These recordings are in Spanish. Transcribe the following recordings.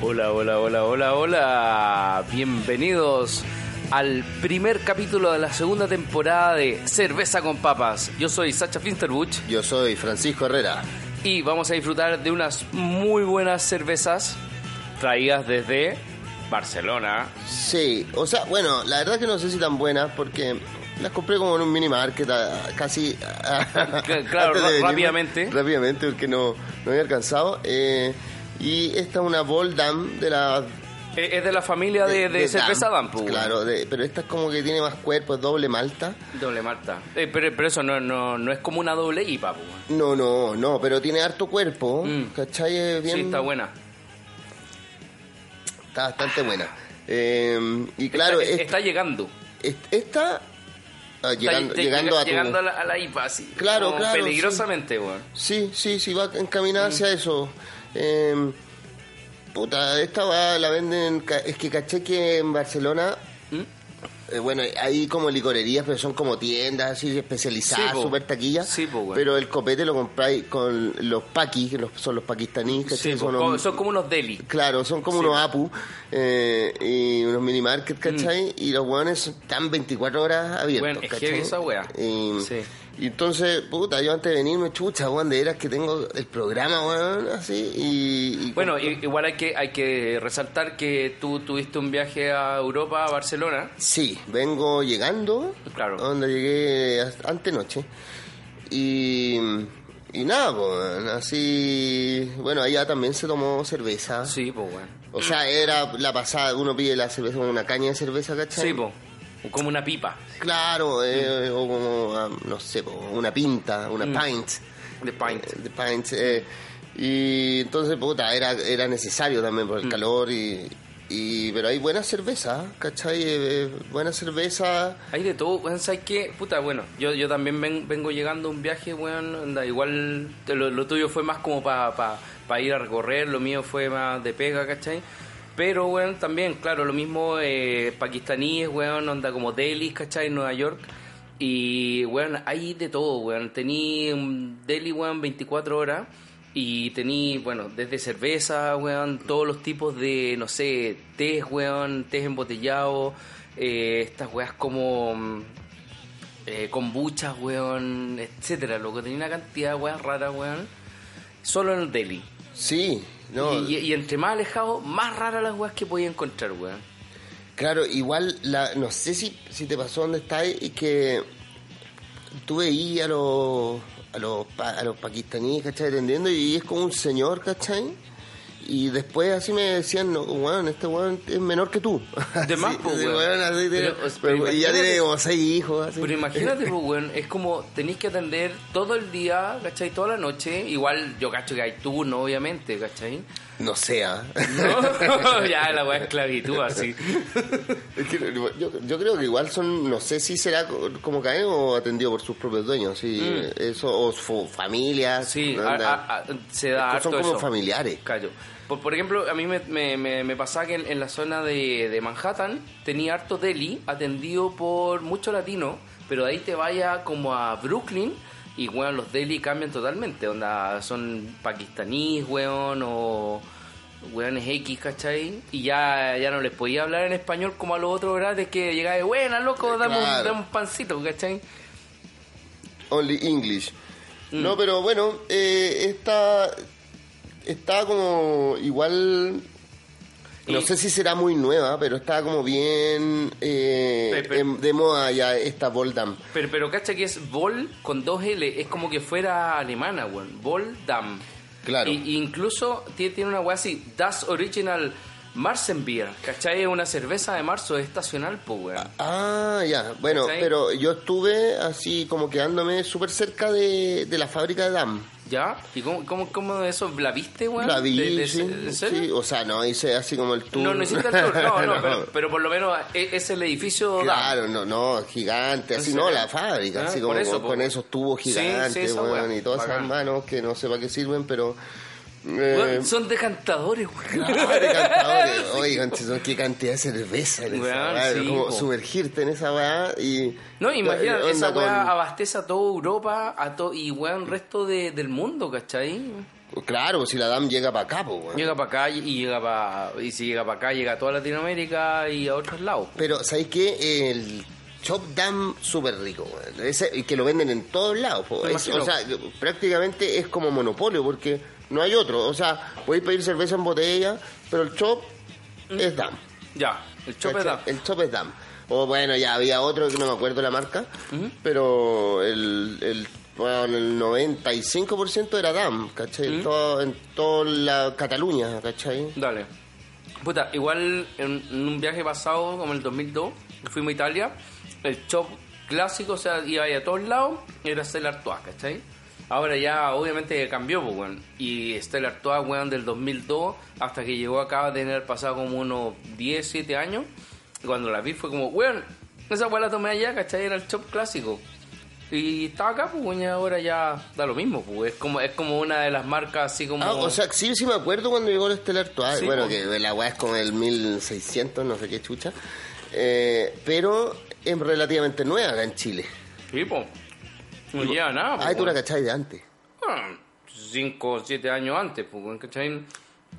Hola, hola, hola, hola, hola. Bienvenidos al primer capítulo de la segunda temporada de Cerveza con Papas. Yo soy Sacha Finsterbuch Yo soy Francisco Herrera. y vamos a disfrutar de unas muy buenas cervezas traídas desde Barcelona. Sí, o sea, bueno, la verdad que no sé si tan buenas porque las compré como en un mini market casi claro, rápidamente. Rápidamente porque no, no había alcanzado. Eh, y esta es una Voldam de la... Eh, Es de la familia de, de cerveza Dam, Dampu. Claro, de- pero esta es como que tiene más cuerpo, es doble malta. Doble Marta. Eh, pero, pero eso no, no, no es como una doble IPA, pues. No, no, no, pero tiene harto cuerpo, Mm. ¿cachai? Es bien, Sí, está buena. Está bastante buena. Eh, y claro, está, es- está llegando. esta... ah, llegando, Está- llegando llega- a tu... llegando a la, a la IPA, sí. Claro, claro, Peligrosamente, weón. Sí, sí, sí, va encaminada Mm. hacia eso. Eh, puta, esta va, la venden. Es que caché que en Barcelona. ¿Mm? eh, bueno, hay como licorerías, pero son como tiendas así especializadas, Sí, super taquillas. Sí, po, güey. pero el copete lo compráis con los paquis, que los- son los pakistaníes. Sí, son, como- unos- son como unos deli. Claro, son como unos apu eh, y unos mini market, Mm. ¿cachai? Y los hueones están 24 horas abiertos. Bueno, es heavy esa wea. Y, Sí. Y entonces, puta, yo antes de venirme, chucha, weón, de veras que tengo el programa, weón, así, y... y Bueno, i- igual hay que, hay que resaltar que tú tuviste un viaje a Europa, a Barcelona. Sí, vengo llegando, Claro. donde llegué antenoche, y... Y nada, pues, así... Bueno, allá también se tomó cerveza. Sí, pues, bueno. O sea, era la pasada, uno pide la cerveza una caña de cerveza, ¿cachai? Sí, pues. Como una pipa Claro, eh, o como, ah, no sé, una pinta, una Mm. pint. de pint. Eh, de pints, eh, y entonces, puta, era, era necesario también por el Mm. calor y, y... Pero hay buena cerveza, ¿cachai? Eh, eh, buena cerveza... Hay de todo, weón, ¿sabes qué? Puta, bueno, yo, yo también ven- vengo llegando a un viaje, weón, onda, igual lo tuyo fue más como para pa, pa ir a recorrer, lo mío fue más de pega, ¿cachai? Pero, weón, también, claro, lo mismo eh, pakistaníes, weón, onda como Delhi, ¿cachai? Nueva York. Y, weón, hay de todo, weón. Tení un Delhi, weón, 24 horas. Y tení, bueno, desde cerveza, weón, todos los tipos de, no sé, tés, weón, tés embotellados, eh, estas weas como mm, eh, kombuchas, weón, etcétera, lo que tenía una cantidad de weas raras, weón, solo en el Delhi. Sí, no, Y, entre más alejado, más raras las weas que podía encontrar, weón. claro, igual, la, no sé si, si te pasó donde estás y que tú veías a los, a los, a los pakistaníes, ¿cachai? Atendiendo y es como un señor, ¿cachai? Y después así me decían, no, weón, este weón es menor que tú. De más, pues, weón. weón, así, de- Pero, pero- y ya tiene como seis hijos, así. Pero imagínate, pues, weón, es como tenéis que atender todo el día, ¿cachai? Toda la noche. Igual yo cacho que hay turno, obviamente, ¿cachai? No sea. ¿No? ya la weá es esclavitud, así. Es que yo, yo creo que igual son, no sé si será co- como caen o atendido por sus propios dueños, sí, eso, o su familia. Mm. Sí, ¿no? a- Anda. a- a- se da harto son como eso. familiares. Callo. Por, por ejemplo, a mí me, me, me, me pasaba que en, en la zona de, de Manhattan tenía harto deli atendido por mucho latino, pero de ahí te vaya como a Brooklyn y, weón, los deli cambian totalmente. Onda, son pakistaníes, weón, o weones X, ¿cachai? Y ya, ya no les podía hablar en español como a los otros grandes que llegaba de, buena, loco, dame, un- Claro. dame un pancito, ¿cachai? Only English. Mm. No, pero bueno, eh, está, está como igual... No sé si será muy nueva, pero está como bien eh, de moda ya esta Voldam. Pero, pero cacha que es Vol con dos L, es como que fuera alemana, weón. Voldam. Claro. Y, incluso tiene, tiene una weá así, Das Original Marsenbier, ¿cachai? Es una cerveza de marzo, es estacional, pues, weón. Ah, ya. Bueno, ¿Cachai? pero yo estuve así como quedándome súper cerca de, de la fábrica de Dam. ¿Ya? ¿Y cómo, cómo, cómo eso? ¿La viste, weón? La vi, ¿De- de- sí, sí. O sea, no hice así como el tour. No, no hiciste el tour, no, no, pero, pero por lo menos es, es el edificio. Claro, no, no, gigante, así ¿En no, la fábrica, Ah, así como eso, con, esos tubos Sí, sí, gigantes, weón, weá, y todas esas manos que no sé para qué sirven, pero... eh, son decantadores, weón. Claro, decantadores. Oigan, son qué cantidad de cerveza en esa Weón, weá, sí, como po. sumergirte en esa weá y... No, imagínate, onda esa con- weá abastece a toda Europa a to y weón, resto de, del mundo, ¿cachai? Claro, si la DAM llega para acá, pues. Llega para acá y llega para... Y si llega para acá, llega a toda Latinoamérica y a otros lados. Pero, ¿sabéis qué? El Chop Dam súper rico. Ese- y que lo venden en todos lados. o sea, prácticamente es como monopolio porque no hay otro. O sea, podéis pedir cerveza en botella, pero el Chop es Dam. Ya, el chope ¿cachai? da. El Chop es Dam. O bueno, ya había otro que no me acuerdo la marca, pero el, el, bueno, el 95% era Dam, ¿cachai? En todo- en toda la Cataluña, ¿cachai? Dale. Puta, igual en, en un viaje pasado, como el 2002, fuimos a Italia, el shop clásico, o sea, iba ahí a todos lados, era Stella Artois, ¿cachai? Ahora ya obviamente cambió, pues, weón. Y Stella Artois, weón, del 2002 hasta que llegó acá a tener pasado como unos 10, 7 años. Y cuando la vi fue como, weón, esa weón la tomé allá, ¿cachai? Era el shop clásico. Y estaba acá, pues, weón, y ahora ya da lo mismo, pues. Es como, es como una de las marcas así como... Ah, o sea, sí, sí me acuerdo cuando llegó el Estelar Artois. Sí, bueno, po. que la weá es como el 1600, no sé qué chucha. Eh, pero es relativamente nueva acá en Chile. Sí, po. No lleva nada, po, Ah, tú la weón. cachai de antes. Ah, cinco o siete años antes, pues, ¿cachai?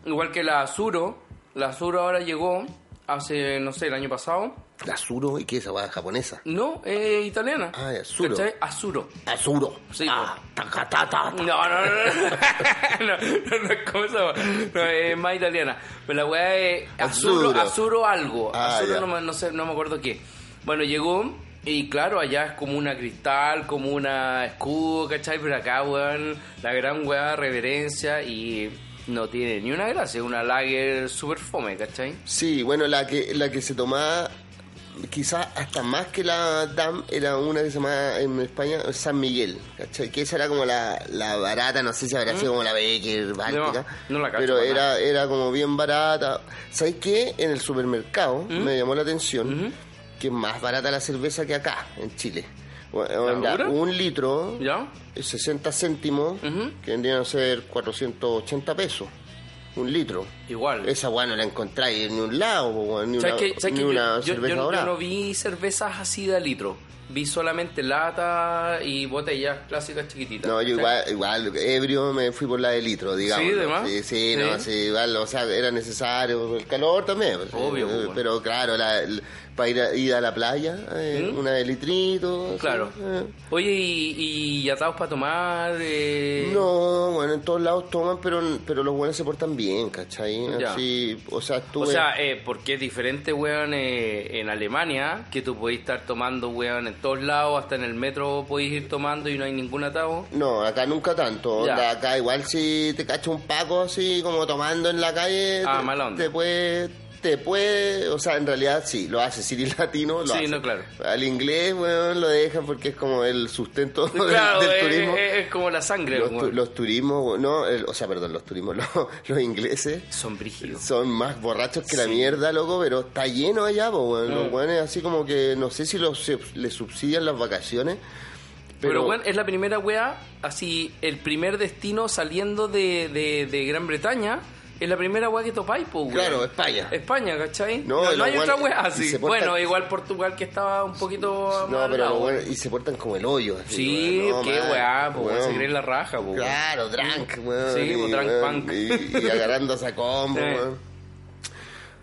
Igual que la Azuro, la Azuro ahora llegó hace, no sé, el año pasado. La Azuro, ¿y qué es esa japonesa? No, es italiana. Ah, es Azuro. ¿Cachai? Azuro. Azuro. Sí, ah, taca, ta, ta, ta. No, no, no, no, no, no, como eso, no, es más italiana. Pero la weá es Azuro, Azuro. Algo, Ah, Azuro no, me- no sé, no me acuerdo qué. Bueno, llegó y claro, allá es como una cristal, como una escudo, ¿cachai? Pero acá, weón, la gran weá, reverencia y no tiene ni una gracia, una lager super fome, ¿cachai? Sí, bueno, la que, la que se tomaba quizás hasta más que la DAM era una que se llamaba en España San Miguel, ¿cachai? Que esa era como la, la barata, no sé si habrá sido como la Becker, Báltica, ¿Mm? no la cacho pero era, era como bien barata. ¿Sabes qué? En el supermercado ¿Mm? me llamó la atención que es más barata la cerveza que acá, en Chile. Un litro, ¿Ya? 60 céntimos, que vendrían a ser 480 pesos. Un litro. Igual. Esa weá no la encontráis en ningún lado, ni una. ¿Sabes ni una yo, yo- cerveza yo- yo dorada. no vi cervezas así de litro. Vi solamente lata y botellas clásicas chiquititas. No, yo igual, igual, ebrio me fui por la de litro, digamos. ¿Sí, de más? Sí, sí, ¿Sí? no, sí, igual, o sea, era necesario, el calor también. Obvio, eh, pues, bueno. Pero claro, la, para ir a, ir a la playa, eh, ¿Mm? una de litrito. así, Claro. eh. Oye, ¿y, y atados para tomar? Eh... No, bueno, en todos lados toman, pero, pero los buenos se portan bien, ¿cachai? Así, o sea, O estuve... sea, porque es diferente, weón, eh, en Alemania, que tú podés estar tomando, weón, en todos lados, hasta en el metro podéis ir tomando y no hay ningún atado. No, acá nunca tanto. Onda, acá igual si te cacha un paco así como tomando en la calle, Ah, te, mala onda. te puede, te puede, o sea, en realidad sí, lo hace. Eres latino, lo Sí, hace. no, claro. Al inglés, weón, lo dejan porque es como el sustento del- Claro, del es, turismo. es- es como la sangre, los, tu- los turismos, no, el- o sea, perdón, los turismos, los, los ingleses Son brígidos. son más borrachos que la mierda, loco, pero está lleno allá, po, weón. Los weones así como que, no sé si los, se- les subsidian las vacaciones. Pero, bueno, es la primera weá, así, el primer destino saliendo de, de, de Gran Bretaña, es la primera weá que topáis, pues, weón. Claro, España. España, ¿cachai? No, No, no hay otra weá así. portan- Bueno, igual Portugal que estaba un poquito No, pero lado, bueno, y se portan como el hoyo. así, Sí, no, qué weá, pues, se creen la raja, pues. Claro, drunk, weón. Sí, pues, drunk punk. Y, y agarrándose a combo, Sí. weón.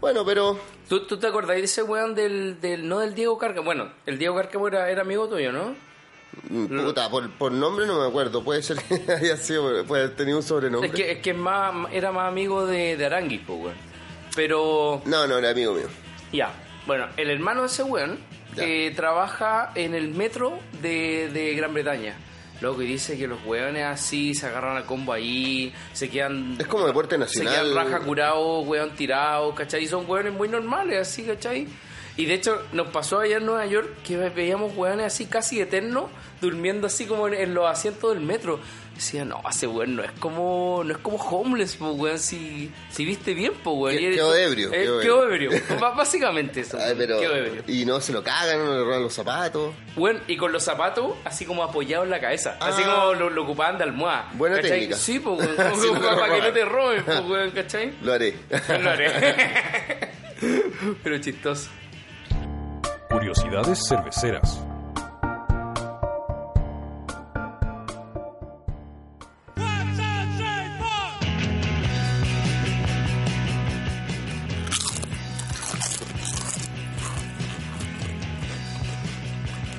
Bueno, pero ¿Tú, tú te acordás de ese weón del, del no del Diego Cárcamo? Bueno, el Diego Cárcamo era, era amigo tuyo, ¿no? Mm, puta, por, por nombre no me acuerdo. Puede ser que haya sido, puede haber tenido un sobrenombre. Es que, es que más, era más amigo de, de pues, weón. Pero, No, no, era amigo mío. ya. Bueno, el hermano de ese weón eh, trabaja en el metro de, de Gran Bretaña. Lo que dice que los weones así se agarran a combo ahí, se quedan. Es como deporte Se nacional. quedan raja curados, weón tirados, ¿cachai? Y son weones muy normales, así, ¿cachai? Y de hecho, nos pasó allá en Nueva York que veíamos weones así casi eternos, durmiendo así como en, en los asientos del metro. Decía, no, ese weón no es como, no es como homeless, po, weón, si, si viste bien, po, weón. Eres- quedó ebrio, eh, quedó ebrio. Básicamente eso. Ay, pero, Quedó ebrio. y no se lo cagan, no le roban los zapatos. Weón, y con los zapatos así como apoyados en la cabeza. Así Ah. como lo, lo ocupaban de almohada. Buena ¿cachai? técnica. Sí, pues, weón. como- Sí, no para que no te roben, pues, weón, ¿cachai? Lo haré. Lo haré. Pero chistoso. Curiosidades cerveceras.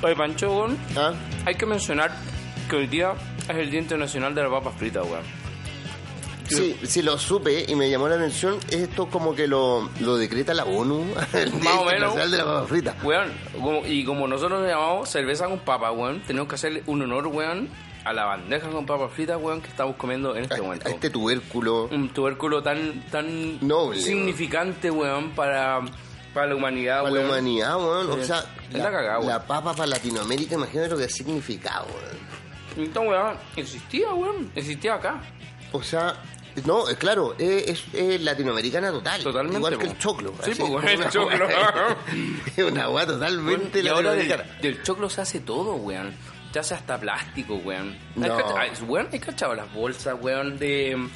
Oye, Pancho, weón, ¿Ah? hay que mencionar que hoy día es el Día Internacional de la Papa Frita, weón. Sí, sí lo supe y me llamó la atención. Esto como que lo, lo decreta la ONU, el Más o menos. De la Papa Frita. Weón, como- y como nosotros le llamamos cerveza con papa, weón, tenemos que hacerle un honor, weón, a la bandeja con papas fritas, weón, que estamos comiendo en este A, momento. a este tubérculo. Un tubérculo tan, tan Noble, significante, weón, para, para la humanidad, Para la humanidad, weón. Sí. O sea, la cagada, weón. la papa para Latinoamérica, imagínate lo que ha significado, weón. Entonces, weón, existía, weón, existía acá. O sea, no, es claro, es, es- es latinoamericana total. Totalmente, Igual que el choclo. Sí, así, pues, el una choclo. Es una weá totalmente y ahora del, latinoamericana. del choclo se hace todo, weón. Se hace hasta plástico, weón. No. ¿Has cachado- ay, Weón, ¿has cachado las bolsas, weón, de...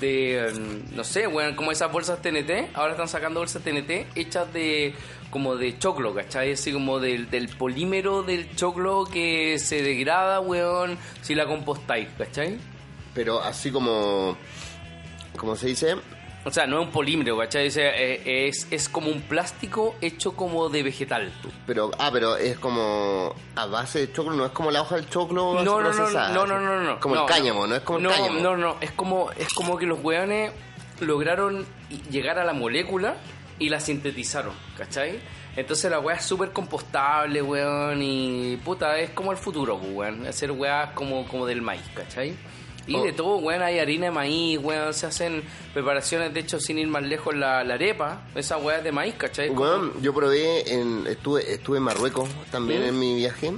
De, mm, no sé, weón, como esas bolsas TNT, ahora están sacando bolsas TNT hechas de, como de choclo, ¿cachai? Así como del, del polímero del choclo que se degrada, weón, si la compostáis, ¿cachai? Pero así como, como se dice, O sea, no es un polímero, ¿cachai? Sea, eh, es, es como un plástico hecho como de vegetal. pero ah, pero es como a base de choclo, no es como la hoja del choclo No, no, no, procesada. no, no, no, no. Como no, el cáñamo, no, es como no, el cáñamo. No, no, es como, es como que los weones lograron llegar a la molécula y la sintetizaron, ¿cachai? Entonces la weá es súper compostable, weón, y puta, es como el futuro, pues, weón. Hacer weas como, como del maíz, ¿cachai? Y Oh. de todo, weón, hay harina de maíz, weón, se hacen preparaciones, de hecho, sin ir más lejos, la, la arepa, esa weá de maíz, ¿cachai? Como- Bueno, yo probé, en, estuve, estuve en Marruecos también ¿Mm? en mi viaje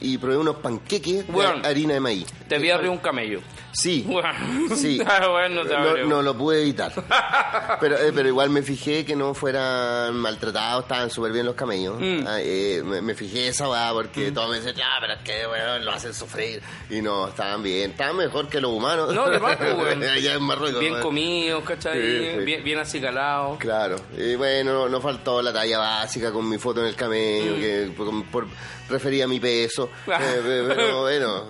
y probé unos panqueques de Weón. harina de maíz. Te vi arriba un camello. Sí, sí. Ah, bueno, no, lo pude evitar. pero, eh, pero igual me fijé que no fueran maltratados, estaban súper bien los camellos. Mm. Ah, eh, me, me fijé esa weá porque todos me decían, ah, pero es que weón, lo hacen sufrir. Y no, estaban bien, estaban mejor que los humanos. No, de más, pues, weón. Allá en Marruecos. Bien comidos, ¿cachai? Sí, sí. Bien, bien acicalados. Claro, y bueno, no, faltó la talla básica con mi foto en el camello, Mm. que por, por- refería a mi peso. Eh, pero bueno,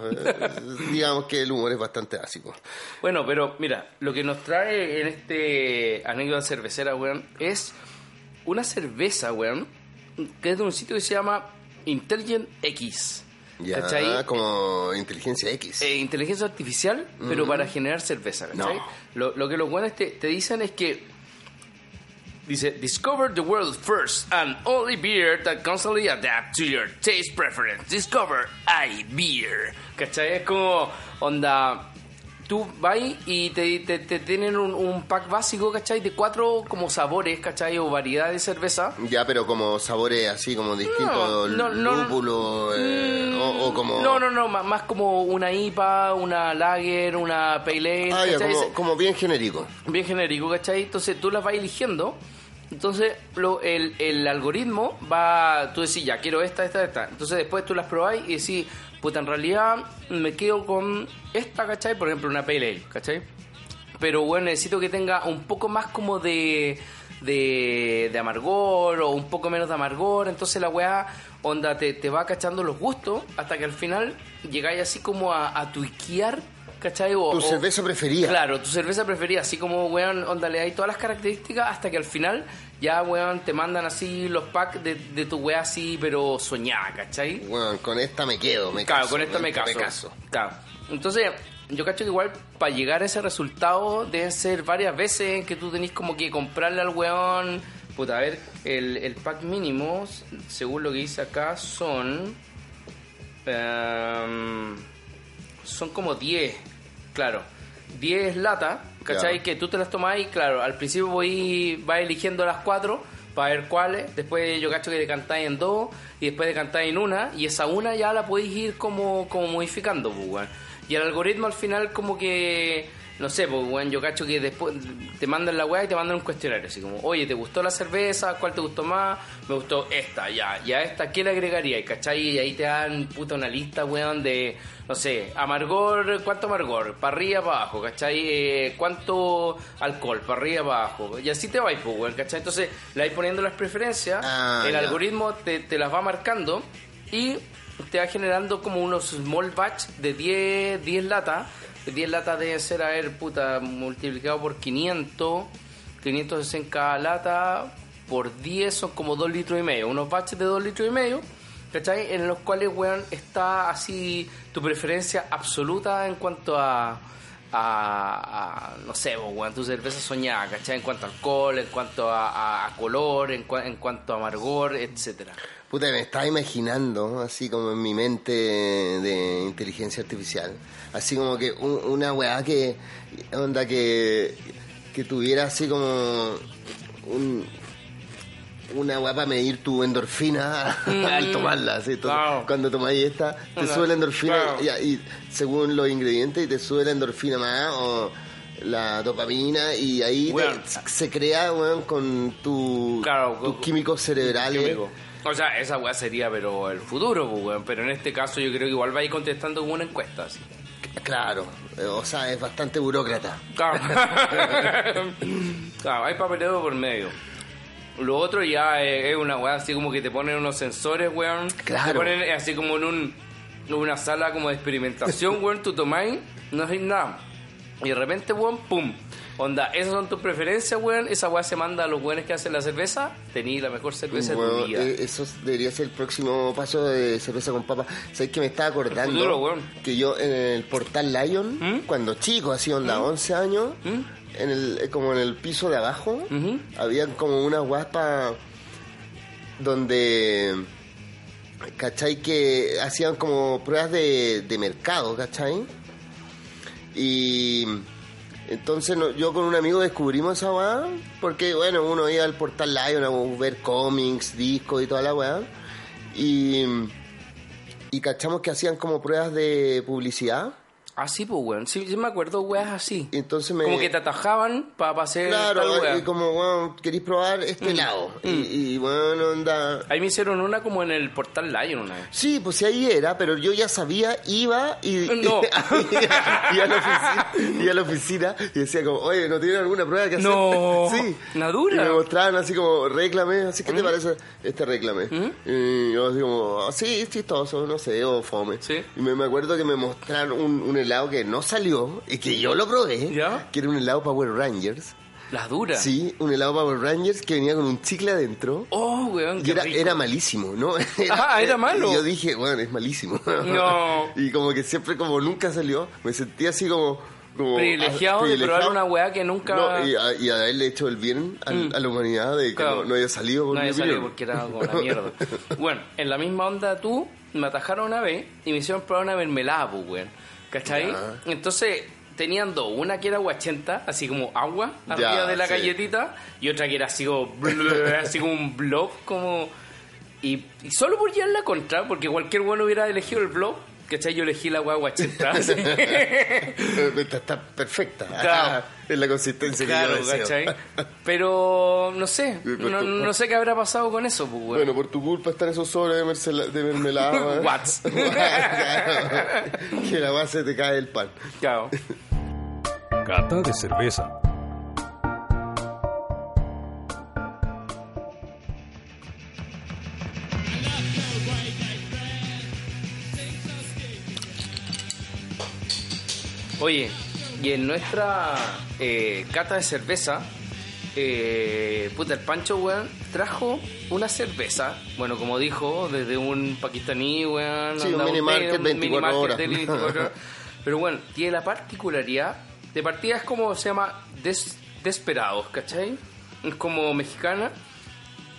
digamos que el humor es bastante básico. Bueno, pero mira, lo que nos trae en este anécdota cervecera, weón, es una cerveza, weón, que es de un sitio que se llama Intelligent X. Ya, ¿Cachai? como inteligencia X. Eh, inteligencia artificial, pero para generar cerveza, ¿cachai? No. Lo, lo que los buenos te, te dicen es que dice discover the world's first and only beer that constantly adapts to your taste preference. Discover I beer. ¿Cachai? Es como onda tú vas y te, te, te tienen un, un pack básico, ¿cachai? De cuatro como sabores, ¿cachai? O variedades de cerveza. Ya, pero como sabores así, como distintos, no, no, lúpulo, eh, o, o como... No, no, no, ma- más como una IPA, una Lager, una Pale Ale, Ah, ya, ¿cachai? como, como bien genérico. bien genérico, ¿cachai? Entonces tú las vas eligiendo. Entonces lo, el, el algoritmo va, tú decís, ya quiero esta, esta, esta. Entonces después tú las probáis y decís, puta, en realidad me quedo con esta, ¿cachai? Por ejemplo, una Pale Ale, ¿cachai? Pero bueno, necesito que tenga un poco más como de, de, de amargor o un poco menos de amargor. Entonces la weá, onda, te, te va cachando los gustos hasta que al final llegáis así como a, a tuiquear, ¿cachai? O, Tu cerveza preferida. Claro, tu cerveza preferida, así como, weón, onda, le dais todas las características hasta que al final ya, weón, te mandan así los packs de, de tu weá así, pero soñada, ¿cachai? Bueno, con esta me quedo, me Claro, caso. con esta me esta caso. Claro. Entonces, yo cacho que igual para llegar a ese resultado deben ser varias veces en que tú tenés como que comprarle al weón. Puta, a ver, el, el pack mínimo, según lo que dice acá, son. em, son como 10, claro. 10 latas, ¿cachai? Ya. Que tú te las tomás y, claro, al principio voy, vas eligiendo las cuatro para ver cuáles. Después yo cacho que decantáis en dos y después decantáis en una. Y esa una ya la podéis ir como, como modificando, pues. Y el algoritmo al final como que... No sé, pues, weón, yo cacho que después te mandan la weá y te mandan un cuestionario. Así como, oye, ¿te gustó la cerveza? ¿Cuál te gustó más? Me gustó esta, ya. Y a esta, ¿qué le agregaría? Y cachai, y ahí te dan, puta, una lista, weón, de... No sé, amargor, ¿cuánto amargor? Para arriba, para abajo, ¿cachai? Eh, ¿Cuánto alcohol? Para arriba, para abajo. Y así te vais, pues, weón, ¿cachai? Entonces, le vais poniendo las preferencias, Ah, el algoritmo te, te las va marcando y te va generando como unos small batch de 10, 10 latas. De 10 latas debe ser, a puta, multiplicado por 500. 500 en cada lata. Por 10 son como 2 litros y medio. Unos batches de 2 litros y medio. ¿Cachai? En los cuales, weón, está así tu preferencia absoluta en cuanto a... A, a, no sé, weón, tu cerveza soñada, ¿cachai? En cuanto a alcohol, en cuanto a- a color, en, cua- en cuanto a amargor, etcétera. Puta, me estaba imaginando, así como en mi mente de inteligencia artificial, así como que un- una weá que, onda que, que tuviera así como un, una weá para medir tu endorfina al tomarla, así, Entonces, Claro. cuando tomáis esta, te sube la endorfina y, y según los ingredientes y te sube la endorfina más o la dopamina y ahí te- se crea weón, con tu, Claro, tus químicos cerebrales. Químico. O sea, esa weá sería, pero el futuro, pues, weón. Pero en este caso yo creo que igual va a ir contestando como una encuesta, así. Claro, o sea, es bastante burócrata. Claro. claro, hay papeleo por medio. Lo otro ya es, una weá así como que te ponen unos sensores, weón. Claro. Te ponen así como en un, una sala como de experimentación, weón. Tú tomáis, no haces nada. Y de repente, weón, pum. Onda, esas son tus preferencias, weón. Esa weá se manda a los weones que hacen la cerveza. Tení la mejor cerveza Bueno, de tu vida. eh, eso debería ser el próximo paso de cerveza con papa. ¿Sabes que me estaba acordando? Futuro. Que yo en el portal Lion, ¿Mm? cuando chico, así onda, 11 años, en el, eh, como en el piso de abajo, Ujú. había como unas guaspas donde, ¿cachai? Que hacían como pruebas de, de mercado, ¿cachai? Y entonces no- yo con un amigo descubrimos esa weá, porque bueno, uno iba al portal Lion a ver cómics, discos y toda la weá. Y, y cachamos que hacían como pruebas de publicidad. Ah, sí, pues, weón. Sí, sí me acuerdo, weas así. Y entonces me... Como que te atajaban para hacer tal Claro, wea. y como, bueno, ¿queréis probar este helado? Y, y, bueno, onda... Ahí me hicieron una como en el portal Lion una vez. Sí, pues sí, ahí era, pero yo ya sabía, iba y... No. iba, a la oficina, iba a la oficina y decía como, oye, ¿no tienen alguna prueba que hacer? No. Sí. ¿Una dura? Y me mostraban así como, réclame, así, ¿qué te parece este réclame? Y yo así como, "Ah, sí, es chistoso, no sé, o fome. Sí. Y me, me acuerdo que me mostraron un, un helado que no salió y que yo lo probé, ¿Ya? que era un helado Power Rangers. Las duras. Sí, un helado Power Rangers que venía con un chicle adentro. Oh, weón, Y qué era, rico. era malísimo, ¿no? Ah, era malo. Y yo dije, bueno, es malísimo. No. y como que siempre, como nunca salió, me sentí así como... como Privilegiado de probar una weá que nunca... No, y, a, y a haberle hecho el bien al- Mm. a la humanidad de que Claro. no, no haya salido por No había salido porque era como la mierda. bueno, en la misma onda tú me atajaron una vez y me hicieron probar una mermelada, pues, weón. ¿Cachai? Ya. Entonces tenían dos. Una que era aguachenta, así como agua arriba Ya, de la sí. galletita. Y otra que era así como, así como un blob, como... Y, y solo por llevar la contra, porque cualquier bueno hubiera elegido el blob. ¿Cachai? Yo elegí la agua aguachenta. así. Está, está perfecta. Claro. es la consistencia claro, que yo. ¿cachai? Pero no sé, Pero no, tú- no sé qué habrá pasado con eso, pues, weón. Bueno, por tu culpa están esos sobres de, mercela- de mermelada. What's? que la base te cae el pan. Claro. Cata de cerveza. Oye, y en nuestra eh, cata de cerveza, eh, puta, el Pancho, weón, trajo una cerveza, bueno, como dijo, desde un pakistaní, weón, Sí, un mini market un 24 mini market horas. de 24 horas. Pero bueno, tiene la particularidad. De partida es como se llama Des- Desperados, ¿cachai? Es como mexicana.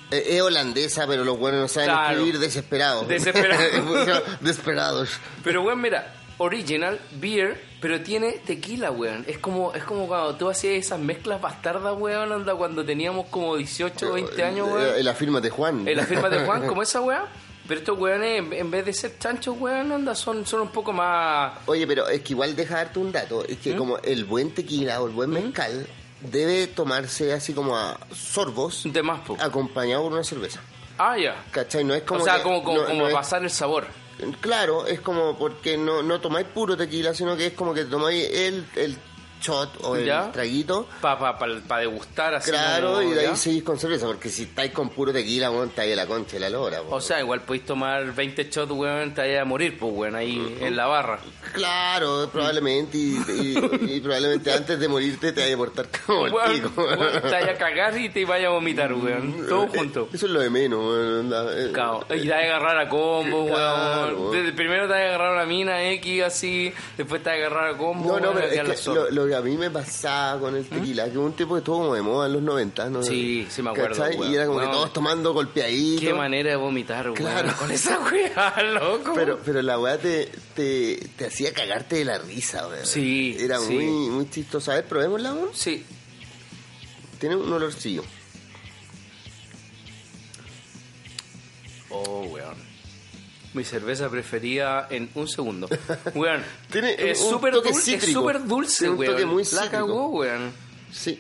Eh, Es holandesa, pero los buenos no saben Claro. escribir desesperados. Desesperados. Desesperados. Pero weón, mira, original beer, pero tiene tequila, weón. Es como, es como cuando tú hacías esas mezclas bastardas, weón, anda cuando teníamos como 18 o 20 años, Eh, weón. La firma de Juan. En la firma de Juan, como esa weá. Pero estos weones, en- en vez de ser chanchos, weón, anda, son, son un poco más. Oye, pero es que igual deja darte un dato. Es ¿Mm? que como el buen tequila o el buen mezcal debe tomarse así como a sorbos de más, po. acompañado por una cerveza. Ah, ya. ¿Cachai? No es como. o sea, que- como, como, no- como no es- pasar el sabor. Claro, es como porque no, no tomáis puro tequila, sino que es como que tomáis el, el shot o el Ya. traguito. Para pa, pa, pa degustar así. Claro, y de ahí ¿ya? seguís con cerveza, porque si estáis con puro tequila, weón, estáis a la concha de la lora. O sea, igual podéis tomar 20 shots, weón, te vayas a morir, pues, weón, ahí en la barra. Claro, probablemente, y, y- y probablemente antes de morirte te vaya a portar como el Weón, pico. weón, te vayas a cagar y te vayas a vomitar, weón. Todo junto. Eso es lo de menos, weón. eh. Claro, y te vas a agarrar a combo, Claro, weón. Primero te vas a agarrar a una mina X así, después te vas a agarrar a combo. No, no, weón, pero es que zorra. lo, lo que a mí me pasaba con el tequila, que hubo un tiempo que estuvo como de moda en los 90, ¿no? Sí, sí me acuerdo. Y era como que todos tomando golpeaditos. Qué manera de vomitar, weón. Claro. Con esa weá, loco. Pero, pero la weá te, te, te hacía cagarte de la risa, weón. Sí, Era sí. muy, muy chistoso. A ver, probémosla, weón. Sí. Tiene un olorcillo. Oh, weón. Mi cerveza preferida en un segundo. Weón. Tiene es un súper toque dulce, es súper dulce, un weón. toque muy La cagó, weón. Sí.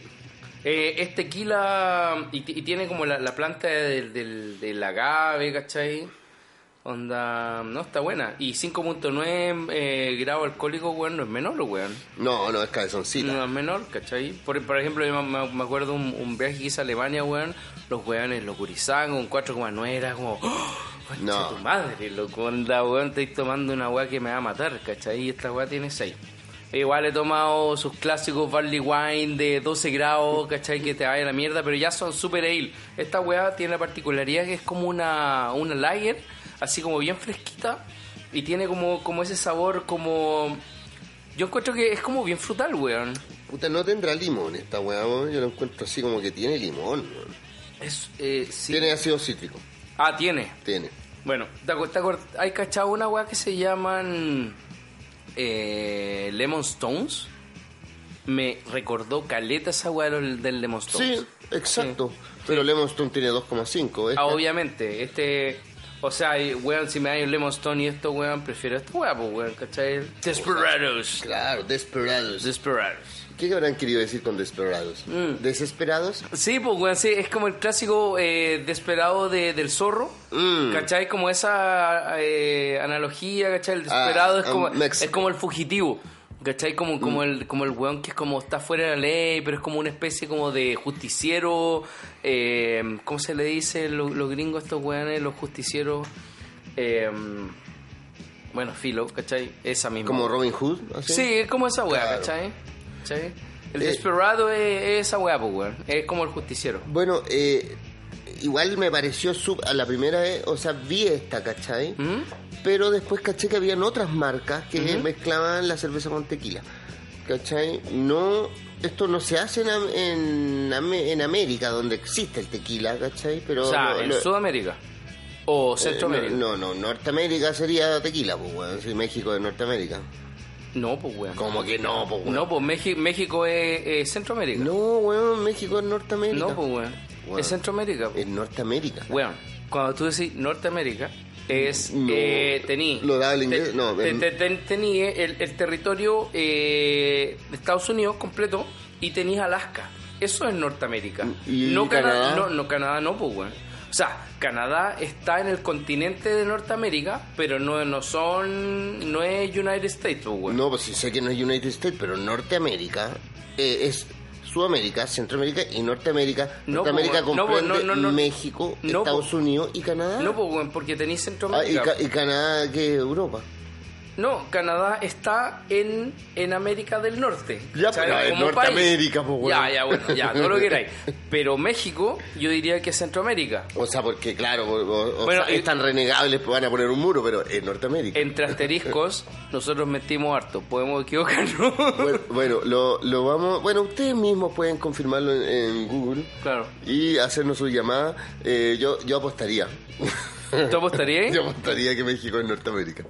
Eh, es tequila y, y tiene como la, la planta del, del, del agave, ¿cachai? Onda, no, está buena. Y 5.9 eh, grado alcohólico, weón, no es menor, weón. No, no, es cabezoncita. No es menor, ¿cachai? Por, por ejemplo, yo me, me acuerdo un, un viaje que hice a Alemania, weón. Los weones locurizaban con 4,9 era como... ¡Oh! No. tu madre, loco, onda, weón, estoy tomando una weá que me va a matar, ¿cachai? Y esta weá tiene 6. Igual he tomado sus clásicos barley wine de 12 grados, ¿cachai? Que te vaya a la mierda, pero ya son super ale. Esta weá tiene la particularidad que es como una, una lager, así como bien fresquita, y tiene como, como ese sabor como... Yo encuentro que es como bien frutal, weón. Puta, no tendrá limón esta weá, weón. Yo lo encuentro así como que tiene limón, weón. Es, eh, sí. Tiene ácido cítrico. Ah, tiene. Tiene. Bueno, ¿te acu- te acuer- hay cachado una weá que se llaman eh, Lemon Stones. Me recordó caleta esa weá del, Lemon Stones. Sí, exacto. Pero Lemon Stone tiene 2,5. ¿eh? Ah, obviamente, este... O sea, weón, si me hay un Lemon Stone y esto, weón, prefiero esta weá, pues, weón, ¿cachai? Desperados. Claro, Desperados. Desperados. ¿Qué habrán querido decir con Desperados? Mm. ¿Desesperados? Sí, pues, weón, sí, es como el clásico eh, desesperado de, del zorro. Mm. ¿Cachai? Como esa eh, analogía, ¿cachai? El desesperado Ah, es, como, es como el fugitivo. ¿Cachai? Como, como, el, como el weón que es como está fuera de la ley, pero es como una especie como de justiciero. Eh, ¿Cómo se le dice lo- los gringos a estos weones? Los justicieros. eh, bueno, filo, ¿cachai? Esa misma. ¿Como Robin Hood? así? Sí, es como esa weá, Claro. ¿cachai? ¿Cachai? El Eh, desesperado es, es esa weá, pues. Es como el justiciero. Bueno, eh, igual me pareció sub... A la primera vez, o sea, vi esta, ¿cachai? ¿Mm? Pero después caché que habían otras marcas que mezclaban la cerveza con tequila. ¿Cachai? No... Esto no se hace en, en, Am- en América, donde existe el tequila, ¿cachai? Pero O sea, en Sudamérica. O eh, Centroamérica. no, no, no, Norteamérica sería tequila, pues, weón. Si México es Norteamérica. No, pues, weón. ¿Cómo que no, pues, weón? No, pues México, México es, es Centroamérica. No, weón, México es Norteamérica. No, pues, weón. Weón. Es Centroamérica. pues. Es Norteamérica. Weón, cuando tú decís Norteamérica, es. No. eh, tení. ¿Lo da el inglés? te- No, te- te- te- tení el, el territorio eh, de Estados Unidos completo y tenís Alaska. Eso es Norteamérica. ¿Y no Canadá? No, no, Canadá no, pues, weón. O sea, Canadá está en el continente de Norteamérica, pero no, no son. No es United States, pues, weón. No, pues sí sé que no es United States, pero Norteamérica eh, es Sudamérica, Centroamérica y Norteamérica. No, Norteamérica pues, comprende pues, no. México, Estados pues. Unidos y Canadá. No, pues, weón, porque tenéis Ah, y, Centroamérica. Ca- y Canadá que Europa. No, Canadá está en, en América del Norte. Ya, pero en Norteamérica, pues, bueno. Ya, ya, bueno, ya, todo lo que queráis. Pero México, yo diría que es Centroamérica. O sea, porque claro, o, o- o Bueno, sea, y- es tan renegable, van a poner un muro, pero en Norteamérica. Entre asteriscos, nosotros metimos harto. Podemos equivocarnos. Bueno, bueno, lo, lo vamos. Bueno, ustedes mismos pueden confirmarlo en, en Google Claro. y hacernos su llamada. Eh, yo, yo apostaría. ¿Tú apostarías? Yo apostaría que México es Norteamérica.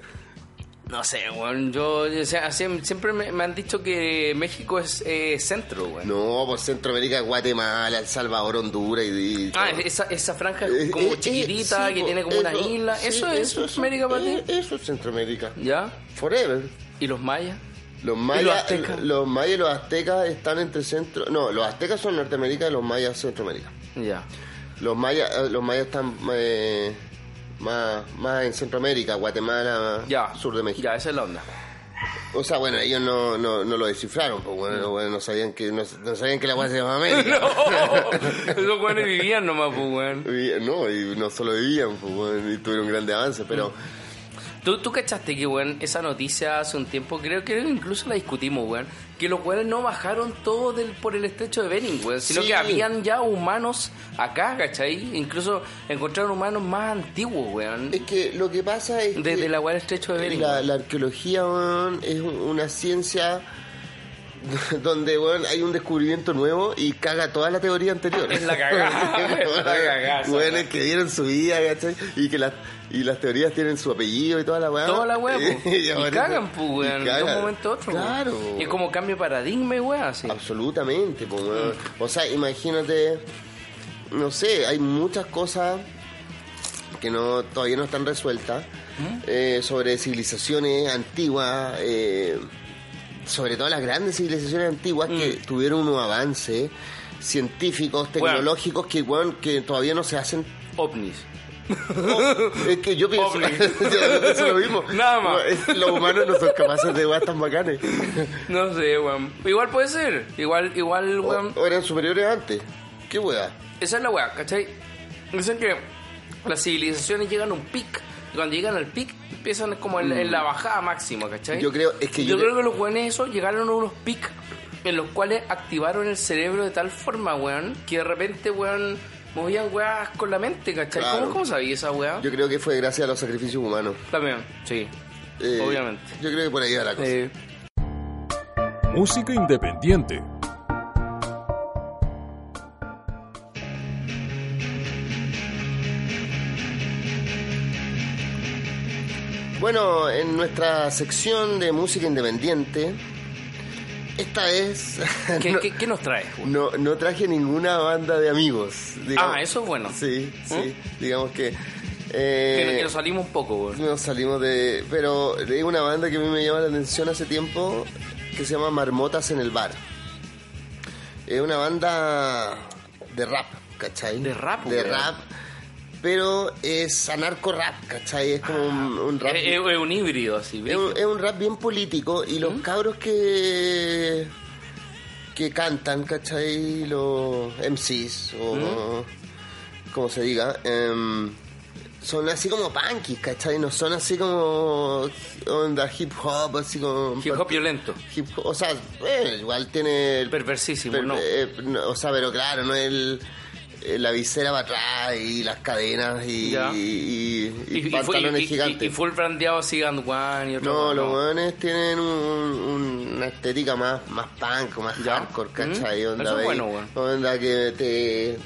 No sé, weón. Yo, o sea, siem- siempre me, me han dicho que México es eh, centro, weón. No, pues Centroamérica, Guatemala, El Salvador, Honduras y. y- Ah, esa, esa franja Eh, como eh, chiquitita sí, que po, tiene como una isla. sí, eso es América para ti. eh, Eso es Centroamérica. ¿Ya? Forever. ¿Y los mayas? Los los mayas, aztecas? los mayas y los aztecas están entre centro. No, los aztecas son Norteamérica y los mayas Centroamérica. Ya. Los mayas, eh, los mayas están eh, más, más en Centroamérica, Guatemala, Ya. sur de México. Ya, esa es la onda. O sea, bueno, ellos no, no, no lo descifraron, pues bueno, güeyes no sabían que no, no sabían que la guay se llama América. Esos weones vivían nomás, pues, weón. No, y no solo vivían, pues bueno, y tuvieron grandes avances, pero ¿Tú, tú cachaste que, weón, esa noticia hace un tiempo, creo que incluso la discutimos, weón, que los weones no bajaron todo del, por el estrecho de Bering, weón, sino Sí. que habían ya humanos acá, ¿cachai? Incluso encontraron humanos más antiguos, weón, es que lo que pasa es desde que la weá del estrecho de Bering. la, weón. la arqueología weón, es un- una ciencia donde weón, hay un descubrimiento nuevo y caga toda la teoría anterior. Es la cagada, es la cagada, weá. que dieron su vida, ¿cachai? Y que las y las teorías tienen su apellido y toda la weá. Toda la weá. Y, aparece- cagan, pues, y weón, de un momento a otro. Claro. Y es como cambio de paradigma y weá, así. Absolutamente, pues, weón. O sea, imagínate, no sé, hay muchas cosas que no todavía no están resueltas eh, sobre civilizaciones antiguas, eh, sobre todo las grandes civilizaciones antiguas que tuvieron unos avances científicos, tecnológicos que, weón, que todavía no se hacen. OVNIs. Es que yo pienso, pienso lo mismo. Nada más. Los humanos no son capaces de weas tan bacanes. No sé, weón. Igual puede ser. Igual, igual, weón. O, o eran superiores antes. ¿Qué wea? Esa es la weá, ¿cachai? Dicen que las civilizaciones llegan a un pic. Y cuando llegan al pic, empiezan como en, en la bajada máxima, ¿cachai? Yo creo- es que yo, yo creo cre- que los weones esos llegaron a unos pics en los cuales activaron el cerebro de tal forma, weón, que de repente, weón, movían weas con la mente, ¿cachai? Claro. ¿Cómo, ¿Cómo sabía esa weá? Yo creo que fue gracias a los sacrificios humanos. También, sí. Eh, Obviamente. Yo creo que por ahí va la cosa. Eh, Música independiente. Bueno, en nuestra sección de música independiente, esta vez ¿qué, no, qué- qué nos trae? weón? no- no traje ninguna banda de amigos. digamos. Ah, eso es bueno. Sí, sí. ¿Mm? Digamos que... Que, eh, que nos salimos un poco, weón. nos salimos de... Pero de una banda que a mí me llama la atención hace tiempo, que se llama Marmotas en el Bar. Es una banda de rap, ¿cachai? De rap, De rap. Pero es anarco rap, ¿cachai? Es como un, un rap... Es, un híbrido así, Es un, es un rap bien político y los cabros que que cantan, ¿cachai? Los MCs o como se diga, em, son así como punkies, ¿cachai? No son así como onda hip hop, así como... Hip hop violento. Hip hop, o sea, eh, igual tiene... el- Perversísimo, per- ¿no? eh, no, o sea, pero claro, no es el... eh, La visera para atrás y las cadenas y, Ya. y, y- y fu- pantalones gigantes. y full brandeado así one y otro. No, los weones tienen un- un- una estética más, más punk, más Ya. hardcore, ¿cachai? Mm. Onda, Eso es bueno, weón. onda que te